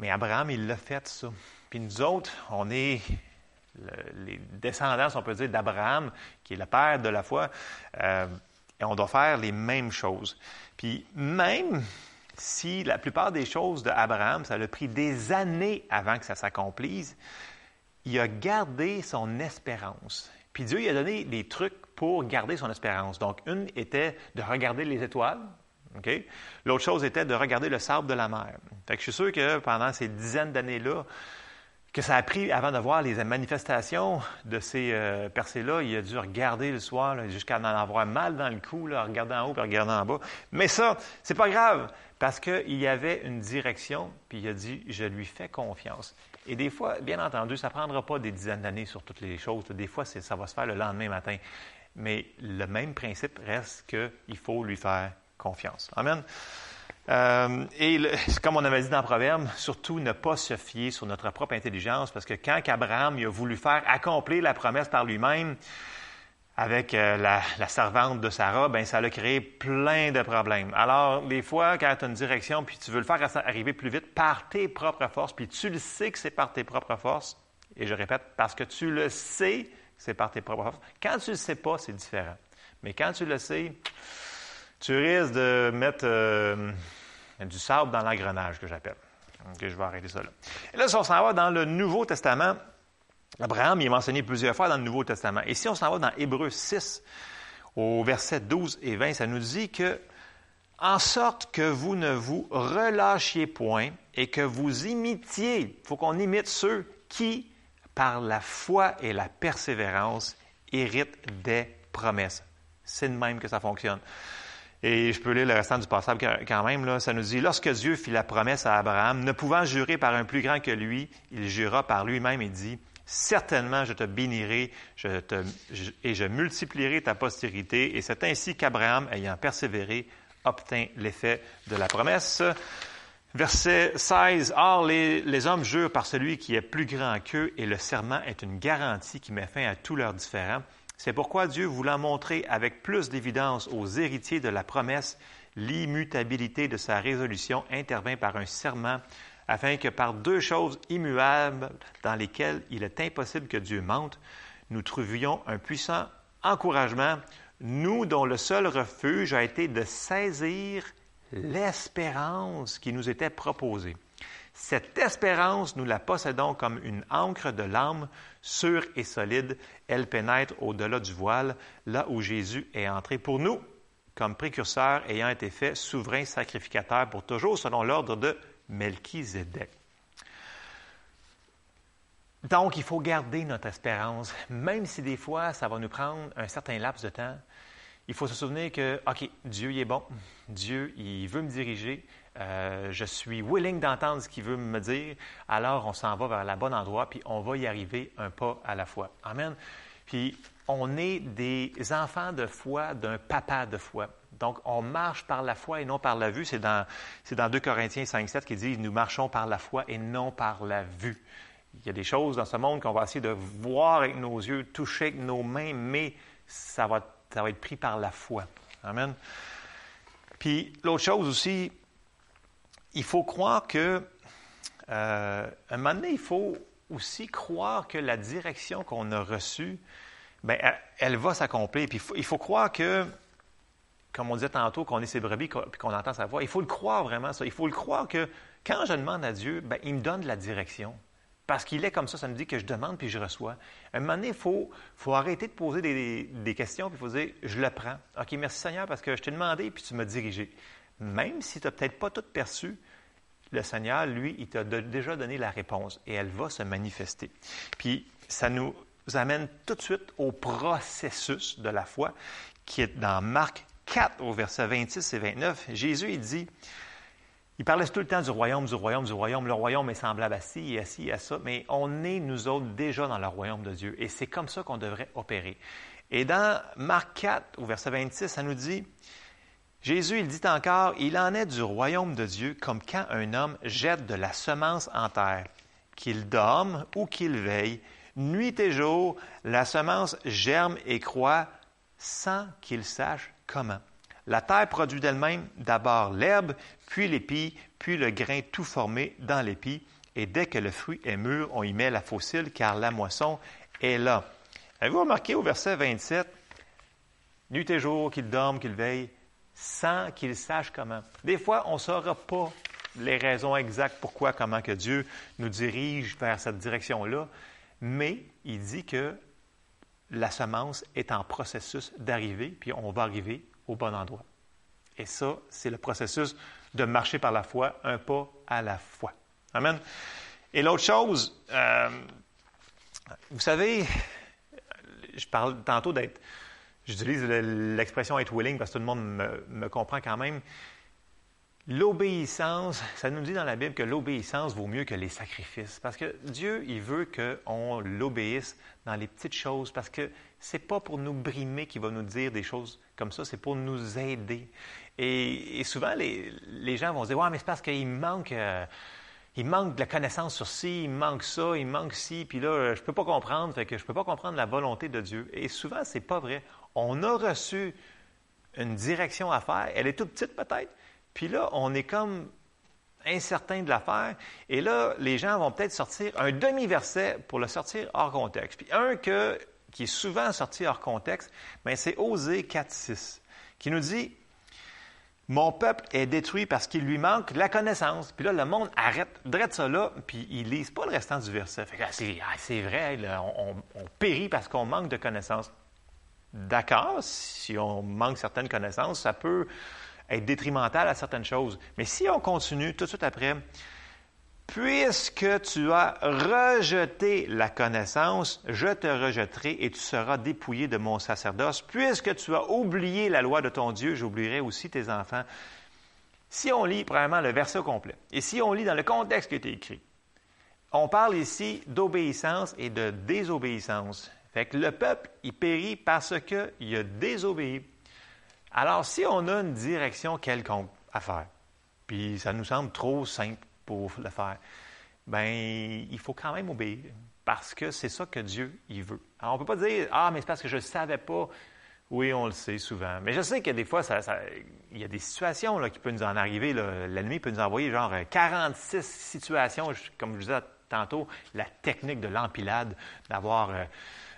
Mais Abraham, il l'a fait, ça. Puis nous autres, on est le- les descendants, on peut dire, d'Abraham, qui est le père de la foi, euh, et on doit faire les mêmes choses. Puis même si la plupart des choses d'Abraham, ça a pris des années avant que ça s'accomplisse, il a gardé son espérance. Puis Dieu lui a donné des trucs pour garder son espérance. Donc, une était de regarder les étoiles. L'autre chose était de regarder le sable de la mer. Je suis sûr que pendant ces dizaines d'années-là, que ça a pris avant de voir les manifestations de ces euh, percées-là, il a dû regarder le soir jusqu'à en avoir mal dans le cou, là, regarder en haut puis regarder en bas. Mais ça, c'est pas grave parce qu'il y avait une direction, puis il a dit je lui fais confiance. Et des fois, bien entendu, ça ne prendra pas des dizaines d'années sur toutes les choses. Des fois, ça va se faire le lendemain matin. Mais le même principe reste qu'il faut lui faire confiance. Amen. Euh, et le- comme on avait dit dans Proverbe, surtout ne pas se fier sur notre propre intelligence, parce que quand Abraham il a voulu faire accomplir la promesse par lui-même avec euh, la, la servante de Sarah, ben ça a créé plein de problèmes. Alors, des fois, quand tu as une direction, puis tu veux le faire arriver plus vite par tes propres forces, puis tu le sais que c'est par tes propres forces, et je répète, parce que tu le sais que c'est par tes propres forces. Quand tu ne le sais pas, c'est différent. Mais quand tu le sais, tu risques de mettre euh, du sable dans l'engrenage, que j'appelle. Je vais arrêter ça là. Et là, si on s'en va dans le Nouveau Testament, Abraham il est mentionné plusieurs fois dans le Nouveau Testament. Et si on s'en va dans Hébreux 6, au verset 12 et 20, ça nous dit que en sorte que vous ne vous relâchiez point et que vous imitiez, il faut qu'on imite ceux qui, par la foi et la persévérance, héritent des promesses. C'est de même que ça fonctionne. Et je peux lire le restant du passage quand même. Ça nous dit, lorsque Dieu fit la promesse à Abraham, ne pouvant jurer par un plus grand que lui, il jura par lui-même et dit, Certainement, je te bénirai je te, et je multiplierai ta postérité. Et c'est ainsi qu'Abraham, ayant persévéré, obtint l'effet de la promesse. Verset 16. Or, les, les hommes jurent par celui qui est plus grand qu'eux, et le serment est une garantie qui met fin à tous leurs différends. C'est pourquoi Dieu, voulant montrer avec plus d'évidence aux héritiers de la promesse l'immutabilité de sa résolution, intervint par un serment afin que par deux choses immuables dans lesquelles il est impossible que Dieu mente, nous trouvions un puissant encouragement, nous dont le seul refuge a été de saisir l'espérance qui nous était proposée. Cette espérance, nous la possédons comme une encre de l'âme, sûre et solide. Elle pénètre au-delà du voile, là où Jésus est entré pour nous, comme précurseur ayant été fait souverain sacrificateur pour toujours, selon l'ordre de Melchizedek. Donc, il faut garder notre espérance, même si des fois, ça va nous prendre un certain laps de temps. Il faut se souvenir que, OK, Dieu il est bon, Dieu, il veut me diriger, euh, je suis willing d'entendre ce qu'il veut me dire, alors on s'en va vers le bon endroit, puis on va y arriver un pas à la fois. Amen. Puis, on est des enfants de foi d'un papa de foi. Donc, on marche par la foi et non par la vue. C'est dans, dans 2 Corinthiens 5, 7 qui dit Nous marchons par la foi et non par la vue. Il y a des choses dans ce monde qu'on va essayer de voir avec nos yeux, toucher avec nos mains, mais ça va, ça va être pris par la foi. Amen. Puis l'autre chose aussi, il faut croire que, euh, un moment donné, il faut aussi croire que la direction qu'on a reçue, bien, elle, va s'accomplir. Puis il faut, croire que, comme on disait tantôt, qu'on est ses brebis puis qu'on entend sa voix, il faut le croire vraiment, ça. Il faut le croire que quand je demande à Dieu, bien, il me donne la direction. Parce qu'il est comme ça, ça me dit que je demande puis je reçois. À un moment donné, il faut, faut arrêter de poser des, des questions puis il faut dire Je le prends. OK, merci Seigneur parce que je t'ai demandé puis tu m'as dirigé. Même si tu n'as peut-être pas tout perçu, le Seigneur, lui, il t'a déjà donné la réponse et elle va se manifester. Puis ça nous amène tout de suite au processus de la foi qui est dans Marc 4 au verset 26 et 29. Jésus, il dit il parlait tout le temps du royaume, du royaume, du royaume. Le royaume est semblable à ci à ci à ça, mais on est, nous autres, déjà dans le royaume de Dieu. Et c'est comme ça qu'on devrait opérer. Et dans Marc 4, au verset 26, ça nous dit, Jésus, il dit encore, il en est du royaume de Dieu comme quand un homme jette de la semence en terre, qu'il dorme ou qu'il veille, nuit et jour, la semence germe et croît sans qu'il sache comment. La terre produit d'elle-même d'abord l'herbe, puis l'épi, puis le grain tout formé dans l'épi, et dès que le fruit est mûr, on y met la fossile, car la moisson est là. Avez-vous remarqué au verset 27, Nuit et jour, qu'il dorme, qu'il veille, sans qu'il sache comment. Des fois, on ne saura pas les raisons exactes pourquoi, comment que Dieu nous dirige vers cette direction-là, mais il dit que la semence est en processus d'arriver, puis on va arriver au bon endroit. Et ça, c'est le processus de marcher par la foi, un pas à la fois. Amen. Et l'autre chose, euh, vous savez, je parle tantôt d'être, j'utilise le- l'expression être willing parce que tout le monde me, comprend quand même. L'obéissance, ça nous dit dans la Bible que l'obéissance vaut mieux que les sacrifices. Parce que Dieu, il veut qu'on l'obéisse dans les petites choses. Parce que c'est pas pour nous brimer qu'il va nous dire des choses comme ça, c'est pour nous aider. Et, souvent, les, gens vont se dire Ouais, mais c'est parce qu'il manque. euh, il manque de la connaissance sur ci, il manque ça, il manque ci, puis là, je ne peux pas comprendre, fait que je ne peux pas comprendre la volonté de Dieu. Et souvent, c'est pas vrai. On a reçu une direction à faire, elle est toute petite peut-être, puis là, on est comme incertain de la faire, et là, les gens vont peut-être sortir un demi-verset pour le sortir hors contexte. Puis un que, qui est souvent sorti hors contexte, ben, c'est Osée 4.6, qui nous dit mon peuple est détruit parce qu'il lui manque la connaissance. Puis là, le monde arrête, drette ça là, puis ils lisent pas le restant du verset. Ah, c'est, vrai, on, on- on périt parce qu'on manque de connaissances. D'accord, si on manque certaines connaissances, ça peut être détrimental à certaines choses. Mais si on continue tout de suite après, Puisque tu as rejeté la connaissance, je te rejetterai et tu seras dépouillé de mon sacerdoce. Puisque tu as oublié la loi de ton Dieu, j'oublierai aussi tes enfants. Si on lit premièrement le verset complet, et si on lit dans le contexte qui été écrit, on parle ici d'obéissance et de désobéissance. Fait que le peuple, il périt parce qu'il a désobéi. Alors, si on a une direction quelconque à faire, puis ça nous semble trop simple pour le faire, ben il faut quand même obéir. parce que c'est ça que Dieu il veut. Alors, on ne peut pas dire Ah, mais c'est parce que je ne savais pas. Oui, on le sait souvent. Mais je sais que des fois, ça, il y a des situations là, qui peuvent nous en arriver. L'ennemi peut nous envoyer genre euh, 46 situations, comme je vous disais tantôt, la technique de l'empilade, d'avoir euh,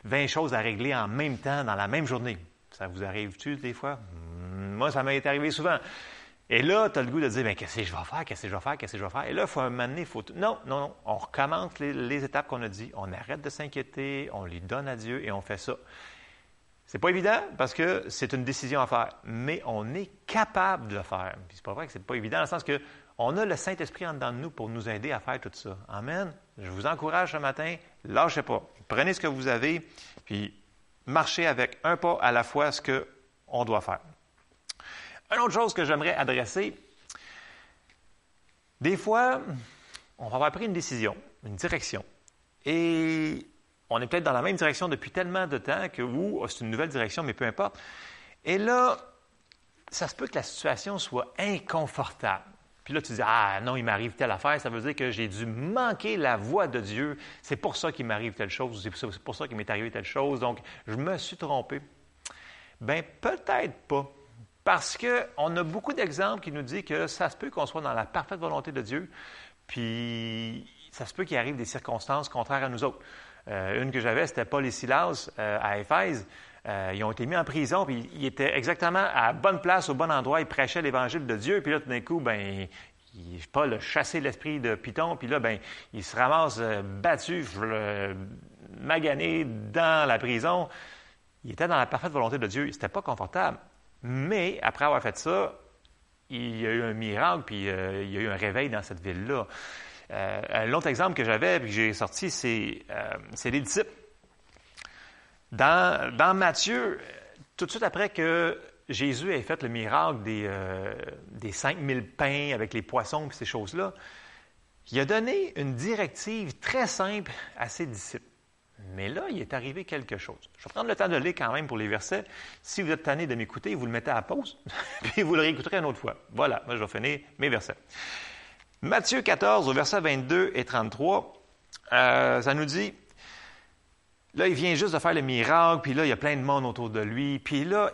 20 choses à régler en même temps dans la même journée. Ça vous arrive-tu des fois? Hmm, Moi, ça m'est arrivé souvent. Et là, tu as le goût de dire, ben, qu'est-ce que je vais faire, qu'est-ce que je vais faire, qu'est-ce que je vais faire? Et là, il faut un moment donné, faut... Non, non, non. On recommence les, les étapes qu'on a dit. On arrête de s'inquiéter, on les donne à Dieu et on fait ça. C'est pas évident parce que c'est une décision à faire, mais on est capable de le faire. Puis c'est pas vrai que c'est pas évident dans le sens que on a le Saint-Esprit en dedans de nous pour nous aider à faire tout ça. Amen. Je vous encourage ce matin, lâchez pas. Prenez ce que vous avez, puis marchez avec un pas à la fois ce qu'on doit faire. Une autre chose que j'aimerais adresser, des fois, on va avoir pris une décision, une direction, et on est peut-être dans la même direction depuis tellement de temps que, ou oh, c'est une nouvelle direction, mais peu importe. Et là, ça se peut que la situation soit inconfortable. Puis là, tu dis, ah non, il m'arrive telle affaire, ça veut dire que j'ai dû manquer la voix de Dieu. C'est pour ça qu'il m'arrive telle chose, c'est pour ça qu'il m'est arrivé telle chose. Donc, je me suis trompé. Bien, peut-être pas. Parce qu'on a beaucoup d'exemples qui nous disent que ça se peut qu'on soit dans la parfaite volonté de Dieu, puis ça se peut qu'il arrive des circonstances contraires à nous autres. Euh, une que j'avais, c'était Paul et Silas euh, à Éphèse. Euh, ils ont été mis en prison, puis ils étaient exactement à la bonne place, au bon endroit. Ils prêchaient l'Évangile de Dieu, puis là, tout d'un coup, ben, il, Paul a chassé l'esprit de Python, puis là, ben, il se ramasse euh, battu, magané dans la prison. Il était dans la parfaite volonté de Dieu. C'était pas confortable. Mais après avoir fait ça, il y a eu un miracle, puis euh, il y a eu un réveil dans cette ville-là. Euh, un autre exemple que j'avais, puis que j'ai sorti, c'est les disciples. Dans, Matthieu, tout de suite après que Jésus ait fait le miracle des, euh, des 5000 pains avec les poissons et ces choses-là, il a donné une directive très simple à ses disciples. Mais là, il est arrivé quelque chose. Je vais prendre le temps de lire quand même pour les versets. Si vous êtes tanné de m'écouter, vous le mettez à pause, puis vous le réécouterez une autre fois. Voilà, moi je vais finir mes versets. Matthieu 14, au verset 22 et 33, euh, ça nous dit, là, il vient juste de faire le miracle, puis là, il y a plein de monde autour de lui, puis là,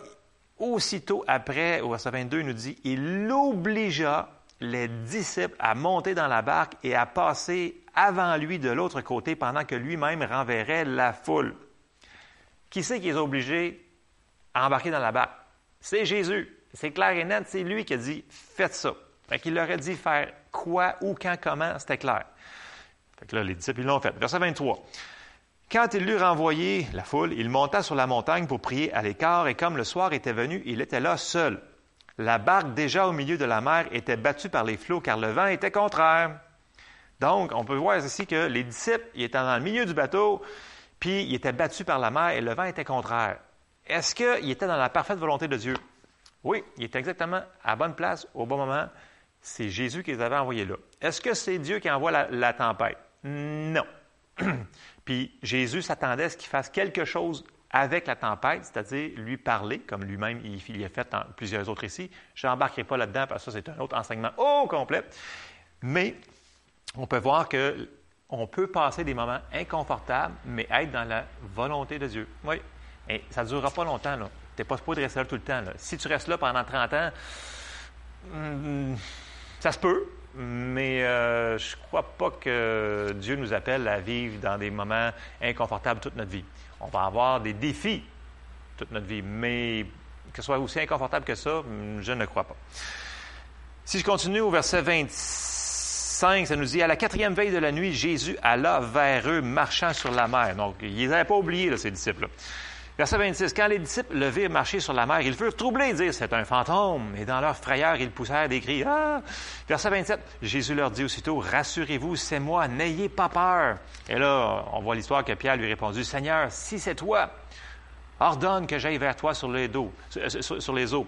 aussitôt après, au verset 22, il nous dit, il obligea les disciples à monter dans la barque et à passer avant lui de l'autre côté pendant que lui-même renverrait la foule. Qui c'est qui les a obligés à embarquer dans la barque? C'est Jésus. C'est clair et net, c'est lui qui a dit faites ça. Fait qu'il leur a dit faire quoi, où, quand, comment, c'était clair. Fait que là, les disciples, l'ont fait. Verset 23. Quand il l'eut renvoyé la foule, il monta sur la montagne pour prier à l'écart, et comme le soir était venu, il était là seul. La barque, déjà au milieu de la mer, était battue par les flots, car le vent était contraire. Donc, on peut voir ici que les disciples, ils étaient dans le milieu du bateau, puis ils étaient battus par la mer et le vent était contraire. Est-ce qu'ils étaient dans la parfaite volonté de Dieu? Oui, ils étaient exactement à bonne place, au bon moment. C'est Jésus qui les avait envoyés là. Est-ce que c'est Dieu qui envoie la tempête? Non. puis Jésus s'attendait à ce qu'il fasse quelque chose avec la tempête, c'est-à-dire lui parler, comme lui-même il, il a fait dans plusieurs autres ici. Je n'embarquerai pas là-dedans parce que ça, c'est un autre enseignement au complet. Mais on peut voir que on peut passer des moments inconfortables, mais être dans la volonté de Dieu. Oui. Et ça ne durera pas longtemps. Tu n'es pas supposé rester là tout le temps. Là. Si tu restes là pendant 30 ans, hum, ça se peut, mais euh, je ne crois pas que Dieu nous appelle à vivre dans des moments inconfortables toute notre vie. On va avoir des défis toute notre vie, mais que ce soit aussi inconfortable que ça, je ne crois pas. Si je continue au verset 25, ça nous dit, à la quatrième veille de la nuit, Jésus alla vers eux, marchant sur la mer. Donc, ils ne les avaient pas oubliés, là, ces disciples-là. Verset 26, quand les disciples le virent marcher sur la mer, ils furent troublés et dirent, c'est un fantôme. Et dans leur frayeur, ils poussèrent des cris, ah! Verset 27, Jésus leur dit aussitôt, rassurez-vous, c'est moi, n'ayez pas peur. Et là, on voit l'histoire que Pierre lui répondit, Seigneur, si c'est toi, ordonne que j'aille vers toi sur les, dos, sur, sur les eaux.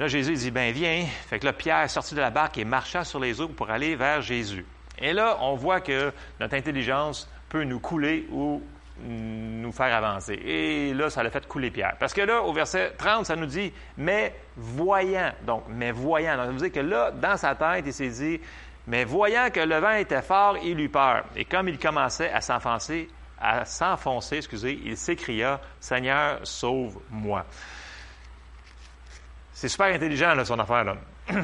Là, Jésus dit, ben viens. Fait que là, Pierre est sorti de la barque et marcha sur les eaux pour aller vers Jésus. Et là, on voit que notre intelligence peut nous couler ou nous faire avancer. Et là, ça l'a fait couler Pierre. Parce que là, au verset 30, ça nous dit, mais voyant. Donc, mais voyant. Donc, ça veut dire que là, dans sa tête, il s'est dit, Mais voyant que le vent était fort, il eut peur. Et comme il commençait à s'enfoncer, à s'enfoncer, excusez, il s'écria, Seigneur, sauve-moi. C'est super intelligent, là, son affaire, là.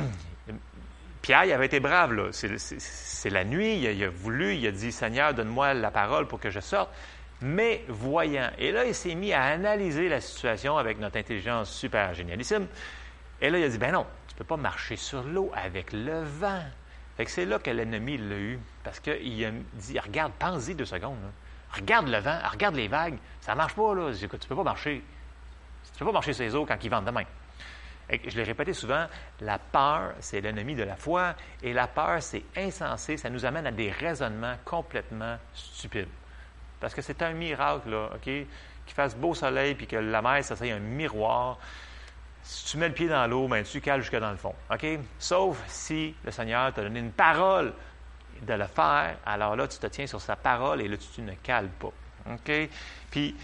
Pierre, il avait été brave, là. C'est- la nuit, il a, il a voulu, il a dit, Seigneur, donne-moi la parole pour que je sorte. Mais voyant, et là, il s'est mis à analyser la situation avec notre intelligence super génialissime. Et là, il a dit, ben non, tu ne peux pas marcher sur l'eau avec le vent. Fait que c'est là que l'ennemi l'a eu, parce qu'il a dit, regarde, pense-y deux secondes. Regarde le vent, regarde les vagues. Ça marche pas, là. Tu peux pas marcher. Tu peux pas marcher sur les eaux quand ils vendent demain. Et Je l'ai répété souvent, la peur, c'est l'ennemi de la foi, et la peur, c'est insensé, ça nous amène à des raisonnements complètement stupides. Parce que c'est un miracle, là, OK? Qu'il fasse beau soleil, puis que la mer, ça soit un miroir. Si tu mets le pied dans l'eau, ben, tu cales jusque dans le fond, OK? Sauf si le Seigneur t'a donné une parole de le faire, alors là, tu te tiens sur sa parole et là, tu ne cales pas, OK? Puis,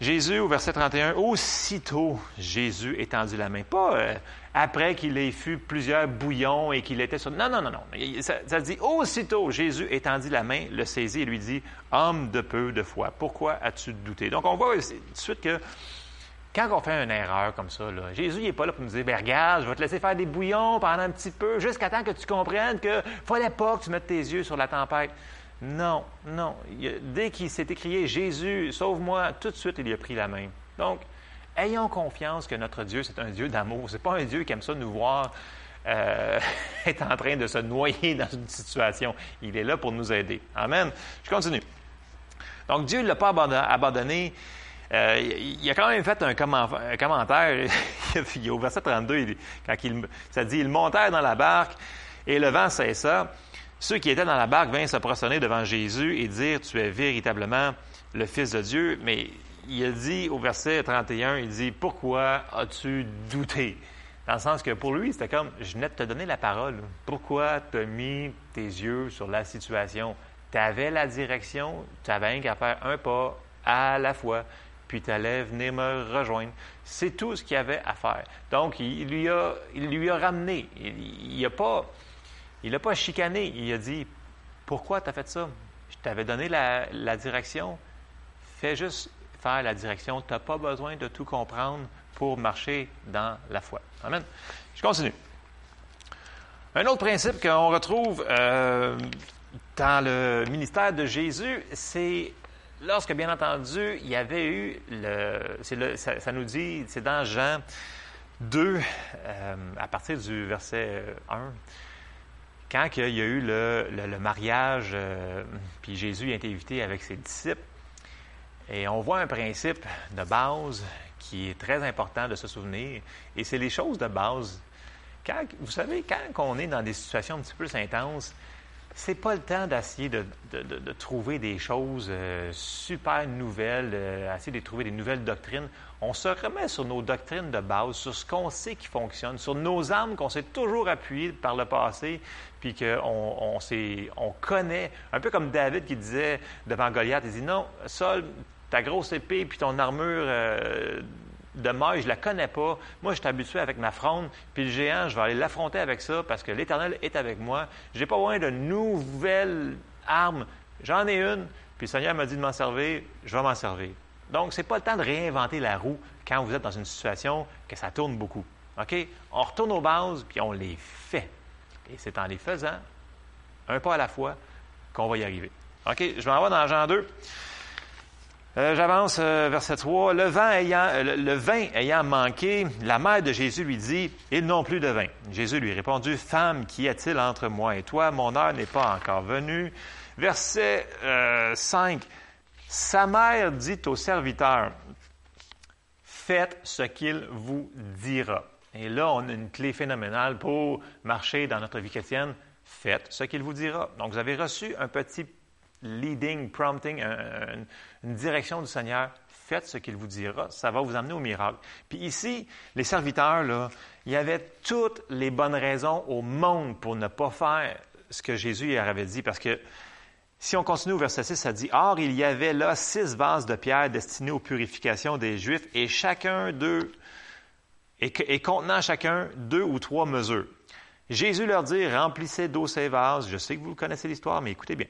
Jésus, au verset 31, aussitôt Jésus étendit la main. Pas euh, après qu'il ait fui plusieurs bouillons et qu'il était sur. Non, non, non, non. Ça, dit aussitôt Jésus étendit la main, le saisit et lui dit Homme de peu de foi, pourquoi as-tu douté? Donc on voit tout de suite que quand on fait une erreur comme ça, Jésus n'est pas là pour nous dire ben, Regarde, je vais te laisser faire des bouillons pendant un petit peu, jusqu'à temps que tu comprennes qu'il ne fallait pas que tu mettes tes yeux sur la tempête. Non, non. Dès qu'il s'est écrié Jésus, sauve-moi, tout de suite, il a pris la main. Donc, ayons confiance que notre Dieu, c'est un Dieu d'amour. Ce n'est pas un Dieu qui aime ça nous voir euh, être en train de se noyer dans une situation. Il est là pour nous aider. Amen. Je continue. Donc, Dieu ne l'a pas abandonné. Euh, il a quand même fait un commentaire. Il- au verset 32, il- quand il, ça dit Ils montèrent dans la barque et le vent cessa. Ceux qui étaient dans la barque vinrent se prosterner devant Jésus et dire Tu es véritablement le Fils de Dieu. Mais il a dit au verset 31, il dit Pourquoi as-tu douté Dans le sens que pour lui, c'était comme Je venais de te donner la parole. Pourquoi tu as mis tes yeux sur la situation? Tu avais la direction, tu avais qu'à faire un pas à la fois, puis tu allais venir me rejoindre. C'est tout ce qu'il avait à faire. Donc, il lui a, il lui a ramené. Il n'a pas, il pas chicané. Il a dit Pourquoi tu as fait ça? Je t'avais donné la, la direction. Fais juste la direction. Tu n'as pas besoin de tout comprendre pour marcher dans la foi. Amen. Je continue. Un autre principe qu'on retrouve euh, dans le ministère de Jésus, c'est lorsque, bien entendu, il y avait eu le. ça, nous dit, c'est dans Jean 2, euh, à partir du verset 1, quand il y a eu le, mariage, euh, puis Jésus a été invité avec ses disciples, et on voit un principe de base qui est très important de se souvenir, et c'est les choses de base. Quand, vous savez, quand on est dans des situations un petit peu plus intenses, c'est pas le temps d'essayer de, de- trouver des choses euh, super nouvelles, euh, essayer de trouver des nouvelles doctrines. On se remet sur nos doctrines de base, sur ce qu'on sait qui fonctionne, sur nos armes qu'on s'est toujours appuyées par le passé, puis qu'on on, on connaît. Un peu comme David qui disait devant Goliath, il dit non, Saul, ta grosse épée puis ton armure euh, de maille, je la connais pas. Moi, je suis habitué avec ma fronde, puis le géant, je vais aller l'affronter avec ça parce que l'Éternel est avec moi. J'ai pas besoin de nouvelles armes. J'en ai une, puis le Seigneur m'a dit de m'en servir, je vais m'en servir. Donc, c'est pas le temps de réinventer la roue quand vous êtes dans une situation que ça tourne beaucoup. OK? On retourne aux bases, puis on les fait. Et c'est en les faisant, un pas à la fois, qu'on va y arriver. OK? Je m'en vais dans Jean 2. Euh, J'avance, euh, verset 3. Le vin, ayant, euh, le, vin ayant manqué, la mère de Jésus lui dit, Ils n'ont plus de vin. Jésus lui répondit, Femme, qu'y a-t-il entre moi et toi? Mon heure n'est pas encore venue. Verset euh, 5. Sa mère dit au serviteur, Faites ce qu'il vous dira. Et là, on a une clé phénoménale pour marcher dans notre vie chrétienne. Faites ce qu'il vous dira. Donc, vous avez reçu un petit leading, prompting, un- un- une direction du Seigneur. Faites ce qu'il vous dira. Ça va vous amener au miracle. Puis ici, les serviteurs, là, il y avait toutes les bonnes raisons au monde pour ne pas faire ce que Jésus leur avait dit. Parce que si on continue au verset 6, ça dit Or, il y avait là six vases de pierre destinés aux purifications des Juifs, et chacun d'eux, et, et contenant chacun deux ou trois mesures. Jésus leur dit, remplissez d'eau ces vases. Je sais que vous connaissez l'histoire, mais écoutez bien.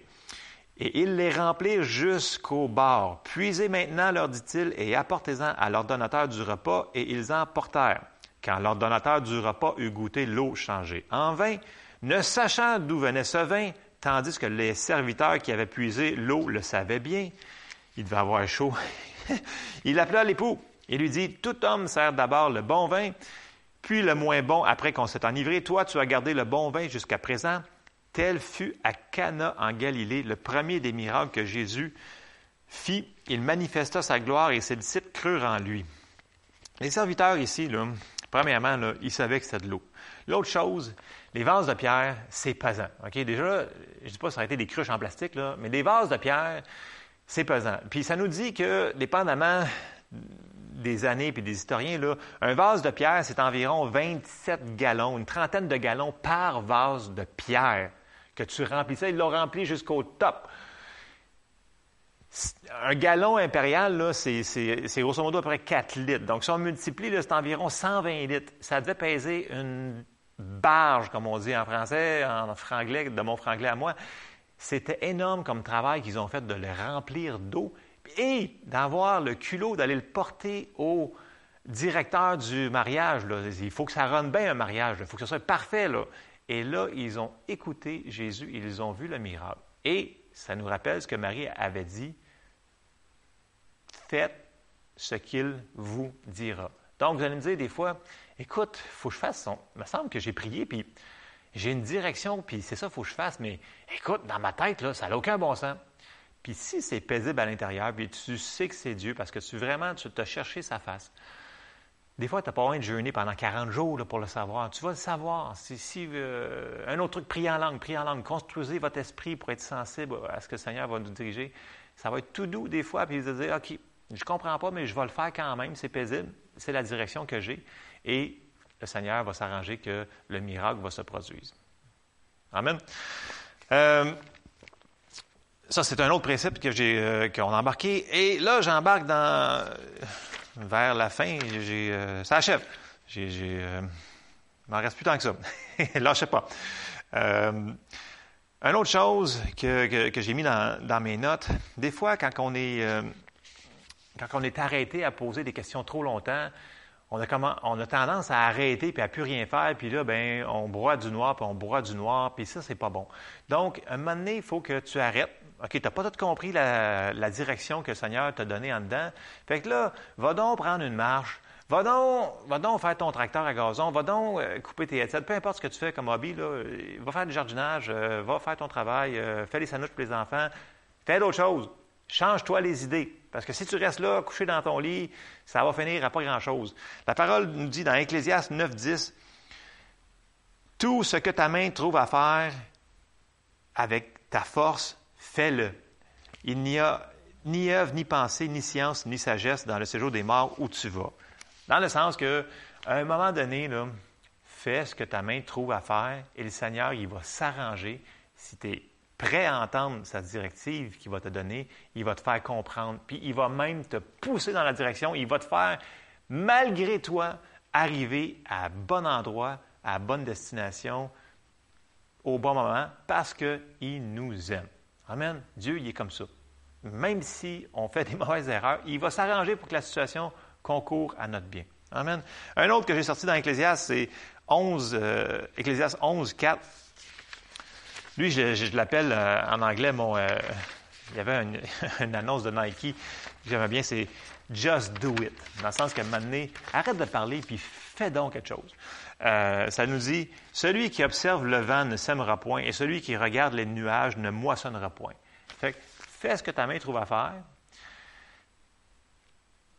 Et ils les remplirent jusqu'au bord. Puisez maintenant, leur dit-il, et apportez-en à l'ordonnateur du repas, et ils en portèrent. Quand l'ordonnateur du repas eut goûté l'eau changée en vin, ne sachant d'où venait ce vin, tandis que les serviteurs qui avaient puisé l'eau le savaient bien, il devait avoir chaud. il appela l'époux et lui dit, Tout homme sert d'abord le bon vin, puis le moins bon après qu'on s'est enivré. Toi, tu as gardé le bon vin jusqu'à présent. Tel fut à Cana en Galilée le premier des miracles que Jésus fit. Il manifesta sa gloire et ses disciples crurent en lui. Les serviteurs ici, premièrement, ils savaient que c'était de l'eau. L'autre chose, les vases de pierre, c'est pesant. Ok, Déjà, je ne dis pas que ça aurait été des cruches en plastique, là, mais des vases de pierre, c'est pesant. Puis ça nous dit que, dépendamment des années puis des historiens, là, un vase de pierre, c'est environ 27 gallons, une trentaine de gallons par vase de pierre que tu remplissais. Ils l'ont rempli jusqu'au top. Un gallon impérial, c'est, grosso modo à peu près 4 litres. Donc, si on multiplie, c'est environ 120 litres. Ça devait peser une barge, comme on dit en français, en franglais, de mon franglais à moi. C'était énorme comme travail qu'ils ont fait de le remplir d'eau et d'avoir le culot d'aller le porter au directeur du mariage. Là. Il faut que ça rende bien un mariage, il faut que ce soit parfait. Là. Et là, ils ont écouté Jésus, ils ont vu le miracle. Et ça nous rappelle ce que Marie avait dit, faites ce qu'il vous dira. Donc, vous allez me dire des fois, écoute, il faut que je fasse son... Il me semble que j'ai prié, puis j'ai une direction, puis c'est ça, il faut que je fasse, mais écoute, dans ma tête, ça n'a aucun bon sens. Puis si c'est paisible à l'intérieur, puis tu sais que c'est Dieu, parce que tu vraiment, tu as cherché sa face. Des fois, tu n'as pas besoin de jeûner pendant 40 jours pour le savoir. Tu vas le savoir. Si, euh, un autre truc, priez en langue, priez en langue. Construisez votre esprit pour être sensible à ce que le Seigneur va nous diriger. Ça va être tout doux des fois, puis vous allez dire, OK, je ne comprends pas, mais je vais le faire quand même, c'est paisible, c'est la direction que j'ai. Et le Seigneur va s'arranger que le miracle va se produire. Amen. Euh, ça, c'est un autre principe euh, qu'on a embarqué. Et là, j'embarque dans vers la fin. J'ai, euh, ça achève. J'ai, j'ai, il m'en reste plus tant que ça. Lâchez pas. une autre chose que, que, j'ai mis dans, dans, mes notes, des fois, quand on est quand on est arrêté à poser des questions trop longtemps, on a, comment, on a tendance à arrêter puis à plus rien faire, puis là, ben, on broie du noir, puis on broie du noir, puis ça, c'est pas bon. Donc, un moment donné, il faut que tu arrêtes. OK, tu n'as pas tout compris la, direction que le Seigneur t'a donnée en dedans. Fait que là, va donc prendre une marche. Va donc, va donc faire ton tracteur à gazon, va donc euh, couper tes headsets, peu importe ce que tu fais comme hobby, là, va faire du jardinage, euh, va faire ton travail, euh, fais les sandwichs pour les enfants, fais d'autres choses. Change-toi les idées. Parce que si tu restes là, couché dans ton lit, ça va finir à pas grand-chose. La parole nous dit dans Ecclésiaste 9, 10, Tout ce que ta main trouve à faire avec ta force, fais-le. Il n'y a ni œuvre, ni pensée, ni science, ni sagesse dans le séjour des morts où tu vas. Dans le sens que, à un moment donné, fais ce que ta main trouve à faire et le Seigneur, il va s'arranger si tu es prêt à entendre sa directive qu'il va te donner, il va te faire comprendre, puis il va même te pousser dans la direction, il va te faire, malgré toi, arriver à bon endroit, à bonne destination, au bon moment, parce qu'il nous aime. Amen. Dieu, il est comme ça. Même si on fait des mauvaises erreurs, il va s'arranger pour que la situation concourt à notre bien. Amen. Un autre que j'ai sorti dans Ecclésiaste, c'est 11, euh, Ecclésiaste 11, 4. Lui, je, l'appelle euh, en anglais mon. Euh, il y avait une, annonce de Nike j'aimais bien, c'est Just do it. Dans le sens qu'à un moment arrête de parler puis fais donc quelque chose. Euh, ça nous dit Celui qui observe le vent ne sèmera point, et celui qui regarde les nuages ne moissonnera point. Fait fais ce que ta main trouve à faire.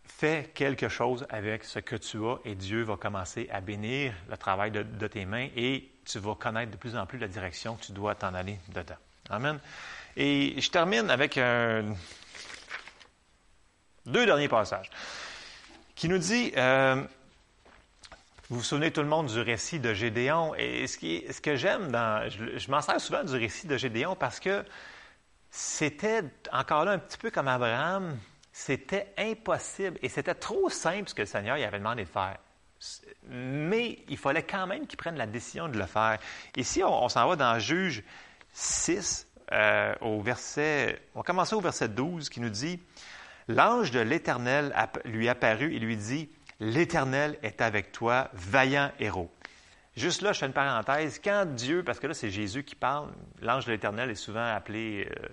Fais quelque chose avec ce que tu as et Dieu va commencer à bénir le travail de tes mains et tu vas connaître de plus en plus la direction que tu dois t'en aller dedans. Amen. Et je termine avec un, deux derniers passages qui nous dit, euh, vous vous souvenez tout le monde du récit de Gédéon, et ce, que j'aime je, je m'en sers souvent du récit de Gédéon parce que c'était encore là un petit peu comme Abraham, c'était impossible et c'était trop simple ce que le Seigneur y avait demandé de faire. Mais il fallait quand même qu'il prenne la décision de le faire. Ici, on, s'en va dans Juge 6, euh, au verset, on va commencer au verset 12 qui nous dit, L'ange de l'Éternel lui apparut et lui dit, L'Éternel est avec toi, vaillant héros. Juste là, je fais une parenthèse. Quand Dieu, parce que là, c'est Jésus qui parle, l'ange de l'Éternel est souvent appelé, euh,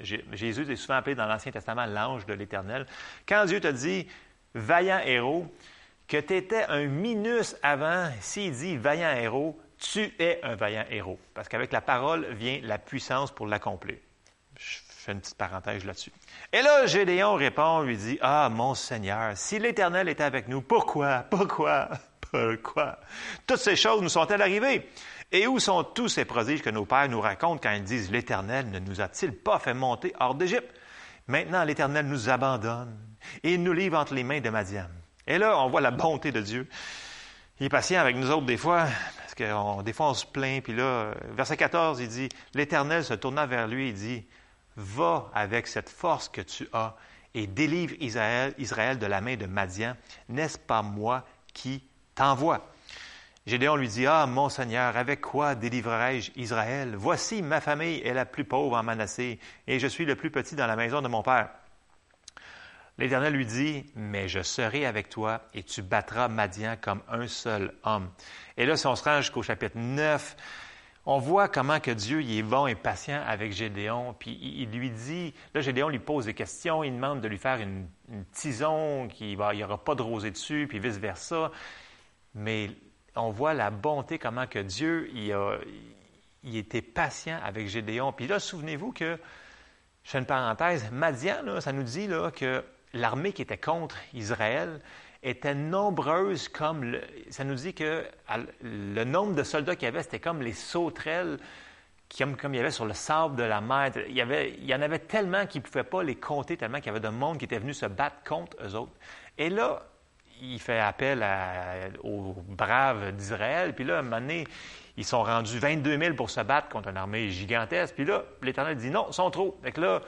Jé- Jésus est souvent appelé dans l'Ancien Testament l'ange de l'Éternel. Quand Dieu te dit, vaillant héros, que tu étais un minus avant, s'il dit vaillant héros, tu es un vaillant héros. Parce qu'avec la parole vient la puissance pour l'accomplir. Fais une petite parenthèse là-dessus. Et là, Gédéon répond, lui dit, Ah, mon Seigneur, si l'Éternel est avec nous, pourquoi, pourquoi, pourquoi? Toutes ces choses nous sont-elles arrivées? Et où sont tous ces prodiges que nos pères nous racontent quand ils disent, L'Éternel ne nous a-t-il pas fait monter hors d'Égypte? Maintenant, l'Éternel nous abandonne et nous livre entre les mains de Madian. Et là, on voit la bonté de Dieu. Il est patient avec nous autres des fois, parce que on- des fois on se plaint, puis là, verset 14, il dit, l'Éternel se tourna vers lui et dit, va avec cette force que tu as et délivre Israël, de la main de Madian. N'est-ce pas moi qui t'envoie? Gédéon lui dit, Ah, mon Seigneur, avec quoi délivrerai-je Israël? Voici, ma famille est la plus pauvre en Manassé, et je suis le plus petit dans la maison de mon père. L'Éternel lui dit, Mais je serai avec toi, et tu battras Madian comme un seul homme. Et là, si on se rend jusqu'au chapitre 9, on voit comment que Dieu il est bon et patient avec Gédéon. Puis il, lui dit, là, Gédéon lui pose des questions, il demande de lui faire une, une tison, qu'il n'y aura pas de rosée dessus, puis vice-versa. Mais on voit la bonté, comment que Dieu, il, a, était patient avec Gédéon. Puis là, souvenez-vous que, je fais une parenthèse, Madian, ça nous dit là, que l'armée qui était contre Israël était nombreuse comme, le- ça nous dit que le nombre de soldats qu'il y avait, c'était comme les sauterelles comme, comme il y avait sur le sable de la mer. Il y, avait, il y en avait tellement qu'ils ne pouvaient pas les compter, tellement qu'il y avait de monde qui était venu se battre contre eux autres. Et là, il fait appel aux braves d'Israël. Puis là, à un moment donné, ils sont rendus 22 000 pour se battre contre une armée gigantesque. Puis là, l'Éternel dit non, sont trop. Fait que là,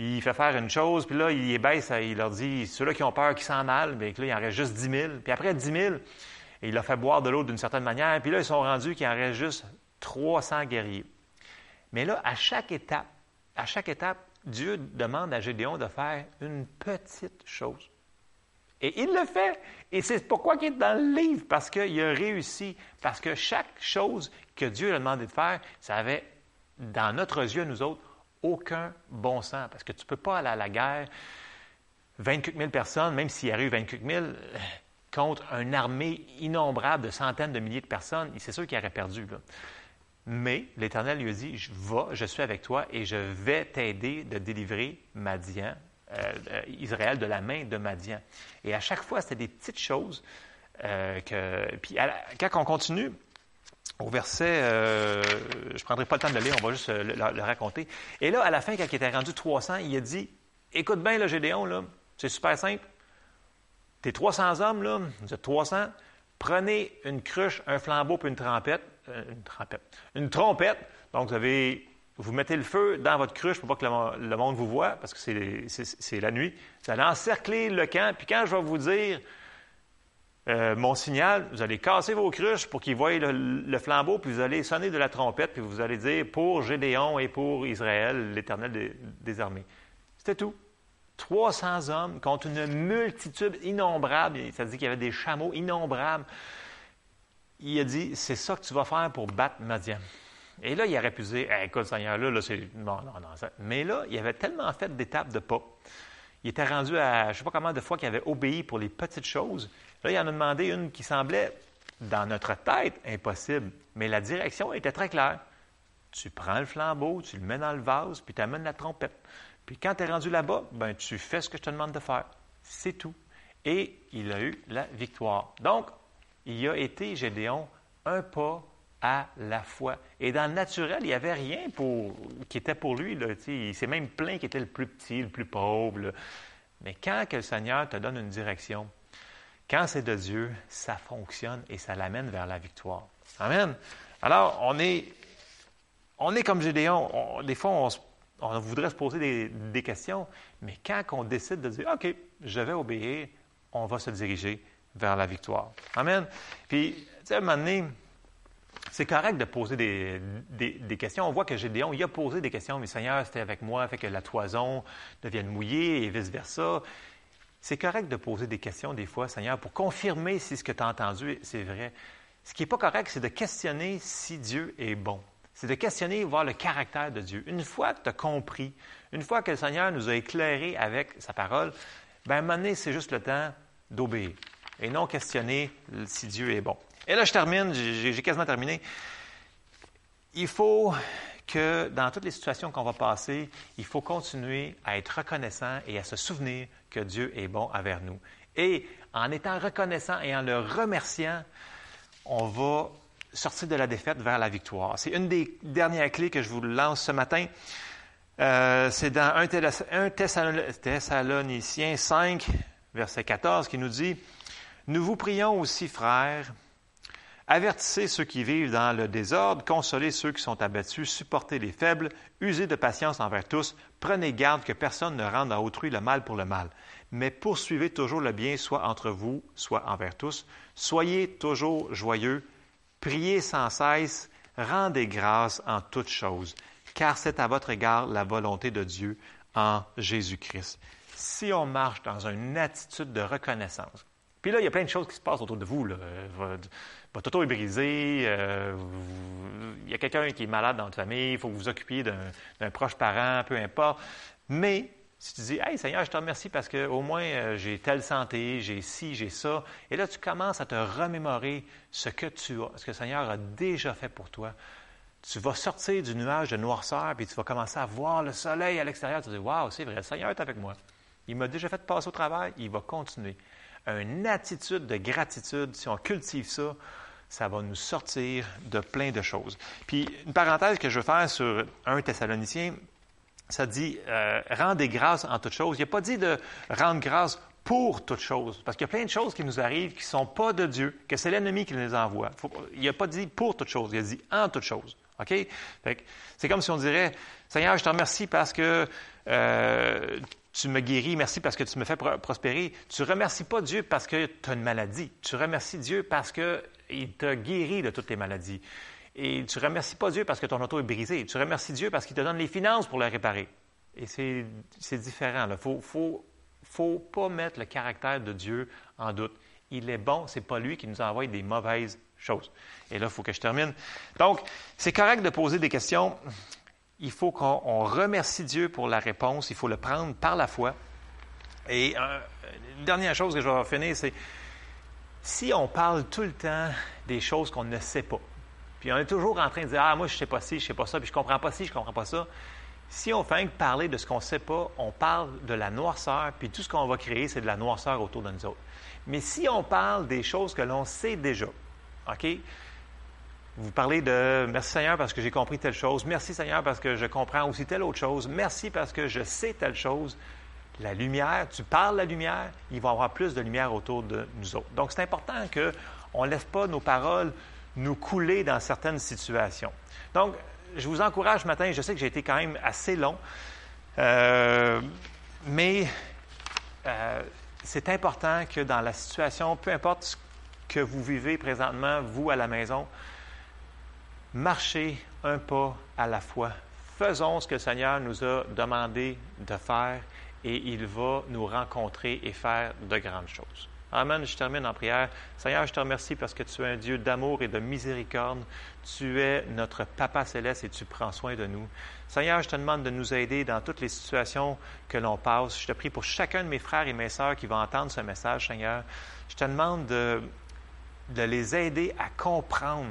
il fait faire une chose, puis là, il les baisse, il leur dit, ceux-là qui ont peur, qui sentent mal, bien que là, il en reste juste 10 000. Puis après 10 000, il leur fait boire de l'eau d'une certaine manière. Puis là, ils sont rendus qu'il en reste juste 300 guerriers. Mais là, à chaque étape, à chaque étape, Dieu demande à Gédéon de faire une petite chose. Et il le fait. Et c'est pourquoi il est dans le livre, parce qu'il a réussi. Parce que chaque chose que Dieu lui a demandé de faire, ça avait, dans notre yeux, nous autres, aucun bon sens. Parce que tu ne peux pas aller à la guerre, 24 000 personnes, même s'il y arrive 24 000, euh, contre une armée innombrable de centaines de milliers de personnes, c'est sûr qu'il aurait perdu. Mais l'Éternel lui a dit, je vais, je suis avec toi et je vais t'aider de délivrer Madian, euh, Israël de la main de Madian. Et à chaque fois, c'était des petites choses euh, que... Puis quand on continue, au verset, euh, je ne prendrai pas le temps de le lire, on va juste euh, le, le- le raconter. Et là, à la fin, quand il était rendu 300, il a dit, écoute bien, là, Gédéon, c'est super simple. T'es 300 hommes, là, vous êtes 300. Prenez une cruche, un flambeau puis une trompette. euh, une trompette. Une trompette. Donc, vous avez. Vous mettez le feu dans votre cruche pour pas que le, le monde vous voit, parce que c'est la nuit. Vous allez encercler le camp, puis quand je vais vous dire euh, mon signal, vous allez casser vos cruches pour qu'ils voient le, flambeau, puis vous allez sonner de la trompette, puis vous allez dire pour Gédéon et pour Israël, l'Éternel des, armées. C'était tout. 300 hommes contre une multitude innombrable. Ça dit qu'il y avait des chameaux innombrables. Il a dit, c'est ça que tu vas faire pour battre Madian. Et là, il aurait pu dire, Eh, écoute, Seigneur, là, là c'est... Non, non, Mais là, il avait tellement fait d'étapes de pas. Il était rendu à, je ne sais pas combien de fois qu'il avait obéi pour les petites choses. Là, il en a demandé une qui semblait, dans notre tête, impossible. Mais la direction était très claire. Tu prends le flambeau, tu le mets dans le vase, puis tu amènes la trompette. Puis quand tu es rendu là-bas, ben, tu fais ce que je te demande de faire. C'est tout. Et il a eu la victoire. Donc, il a été, Gédéon, un pas à la fois. Et dans le naturel, il n'y avait rien pour, qui était pour lui. Là, il s'est même plaint qu'il était le plus petit, le plus pauvre. Mais quand que le Seigneur te donne une direction, quand c'est de Dieu, ça fonctionne et ça l'amène vers la victoire. Amen. Alors, on est, on est comme Gédéon. On- des fois, on, voudrait se poser des, des questions, mais quand on décide de dire, OK, je vais obéir, on va se diriger vers la victoire. Amen. Puis, tu sais, à un moment donné, c'est correct de poser des, des- des questions. On voit que Gédéon, il a posé des questions, mais Seigneur, c'était avec moi, fait que la toison devienne mouillée et vice-versa. C'est correct de poser des questions des fois, Seigneur, pour confirmer si ce que tu as entendu, c'est vrai. Ce qui n'est pas correct, c'est de questionner si Dieu est bon. C'est de questionner, voir le caractère de Dieu. Une fois que tu as compris, une fois que le Seigneur nous a éclairés avec sa parole, ben, à un moment donné, c'est juste le temps d'obéir et non questionner si Dieu est bon. Et là, je termine, j'ai quasiment terminé. Il faut que dans toutes les situations qu'on va passer, il faut continuer à être reconnaissant et à se souvenir que Dieu est bon envers nous. Et en étant reconnaissant et en le remerciant, on va sortir de la défaite vers la victoire. C'est une des dernières clés que je vous lance ce matin. Euh, c'est dans 1 Thess- 1 Thessalon- Thessaloniciens 5, verset 14, qui nous dit, Nous vous prions aussi, frères, Avertissez ceux qui vivent dans le désordre, consolez ceux qui sont abattus, supportez les faibles, usez de patience envers tous, prenez garde que personne ne rende à autrui le mal pour le mal, mais poursuivez toujours le bien, soit entre vous, soit envers tous. Soyez toujours joyeux, priez sans cesse, rendez grâce en toutes choses, car c'est à votre égard la volonté de Dieu en Jésus-Christ. Si on marche dans une attitude de reconnaissance, puis là, il y a plein de choses qui se passent autour de vous. Là. Votre, auto est brisée, euh, il y a quelqu'un qui est malade dans votre famille, il faut que vous occupiez d'un proche parent, peu importe. Mais si tu dis, Hey Seigneur, je te remercie parce qu'au moins euh, j'ai telle santé, j'ai ci, j'ai ça, et là tu commences à te remémorer ce que tu as, ce que le Seigneur a déjà fait pour toi. Tu vas sortir du nuage de noirceur, puis tu vas commencer à voir le soleil à l'extérieur. Tu vas dire, Waouh, c'est vrai, le Seigneur est avec moi. Il m'a déjà fait passer au travail, il va continuer. Une attitude de gratitude, si on cultive ça, ça va nous sortir de plein de choses. Puis, une parenthèse que je veux faire sur 1 Thessaloniciens, ça dit euh, rendez grâce en toutes choses. Il n'a pas dit de rendre grâce pour toutes choses, parce qu'il y a plein de choses qui nous arrivent qui ne sont pas de Dieu, que c'est l'ennemi qui les envoie. Faut- il n'a pas dit pour toutes choses, il a dit en toutes choses. OK? Que C'est comme si on dirait Seigneur, je te remercie parce que euh, tu me guéris, merci parce que tu me fais pro- prospérer. Tu ne remercies pas Dieu parce que tu as une maladie. Tu remercies Dieu parce qu'il t'a guéri de toutes tes maladies. Et tu ne remercies pas Dieu parce que ton auto est brisée. Tu remercies Dieu parce qu'il te donne les finances pour la réparer. Et c'est différent. Il ne faut, faut, faut pas mettre le caractère de Dieu en doute. Il est bon, c'est pas lui qui nous envoie des mauvaises choses. Et là, il faut que je termine. Donc, c'est correct de poser des questions. Il faut qu'on on remercie Dieu pour la réponse. Il faut le prendre par la foi. Et euh, une dernière chose que je vais finir, c'est si on parle tout le temps des choses qu'on ne sait pas, puis on est toujours en train de dire Ah, moi, je ne sais pas ci, je ne sais pas ça, puis je ne comprends pas ci, je ne comprends pas ça. Si on fait que parler de ce qu'on ne sait pas, on parle de la noirceur, puis tout ce qu'on va créer, c'est de la noirceur autour de nous autres. Mais si on parle des choses que l'on sait déjà, OK? Vous parlez de merci Seigneur parce que j'ai compris telle chose, merci Seigneur parce que je comprends aussi telle autre chose, merci parce que je sais telle chose. La lumière, tu parles la lumière, il va y avoir plus de lumière autour de nous autres. Donc c'est important qu'on ne laisse pas nos paroles nous couler dans certaines situations. Donc, je vous encourage ce matin, je sais que j'ai été quand même assez long, euh, mais euh, c'est important que dans la situation, peu importe ce que vous vivez présentement, vous à la maison, marchez un pas à la fois. Faisons ce que le Seigneur nous a demandé de faire et il va nous rencontrer et faire de grandes choses. Amen. Je termine en prière. Seigneur, je te remercie parce que tu es un Dieu d'amour et de miséricorde. Tu es notre Papa céleste et tu prends soin de nous. Seigneur, je te demande de nous aider dans toutes les situations que l'on passe. Je te prie pour chacun de mes frères et mes sœurs qui vont entendre ce message, Seigneur. Je te demande de, les aider à comprendre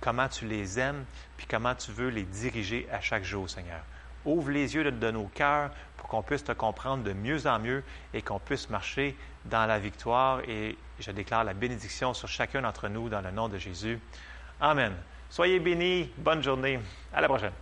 comment tu les aimes, puis comment tu veux les diriger à chaque jour, Seigneur. Ouvre les yeux de, nos cœurs pour qu'on puisse te comprendre de mieux en mieux et qu'on puisse marcher dans la victoire. Et je déclare la bénédiction sur chacun d'entre nous dans le nom de Jésus. Amen. Soyez bénis. Bonne journée. À la prochaine.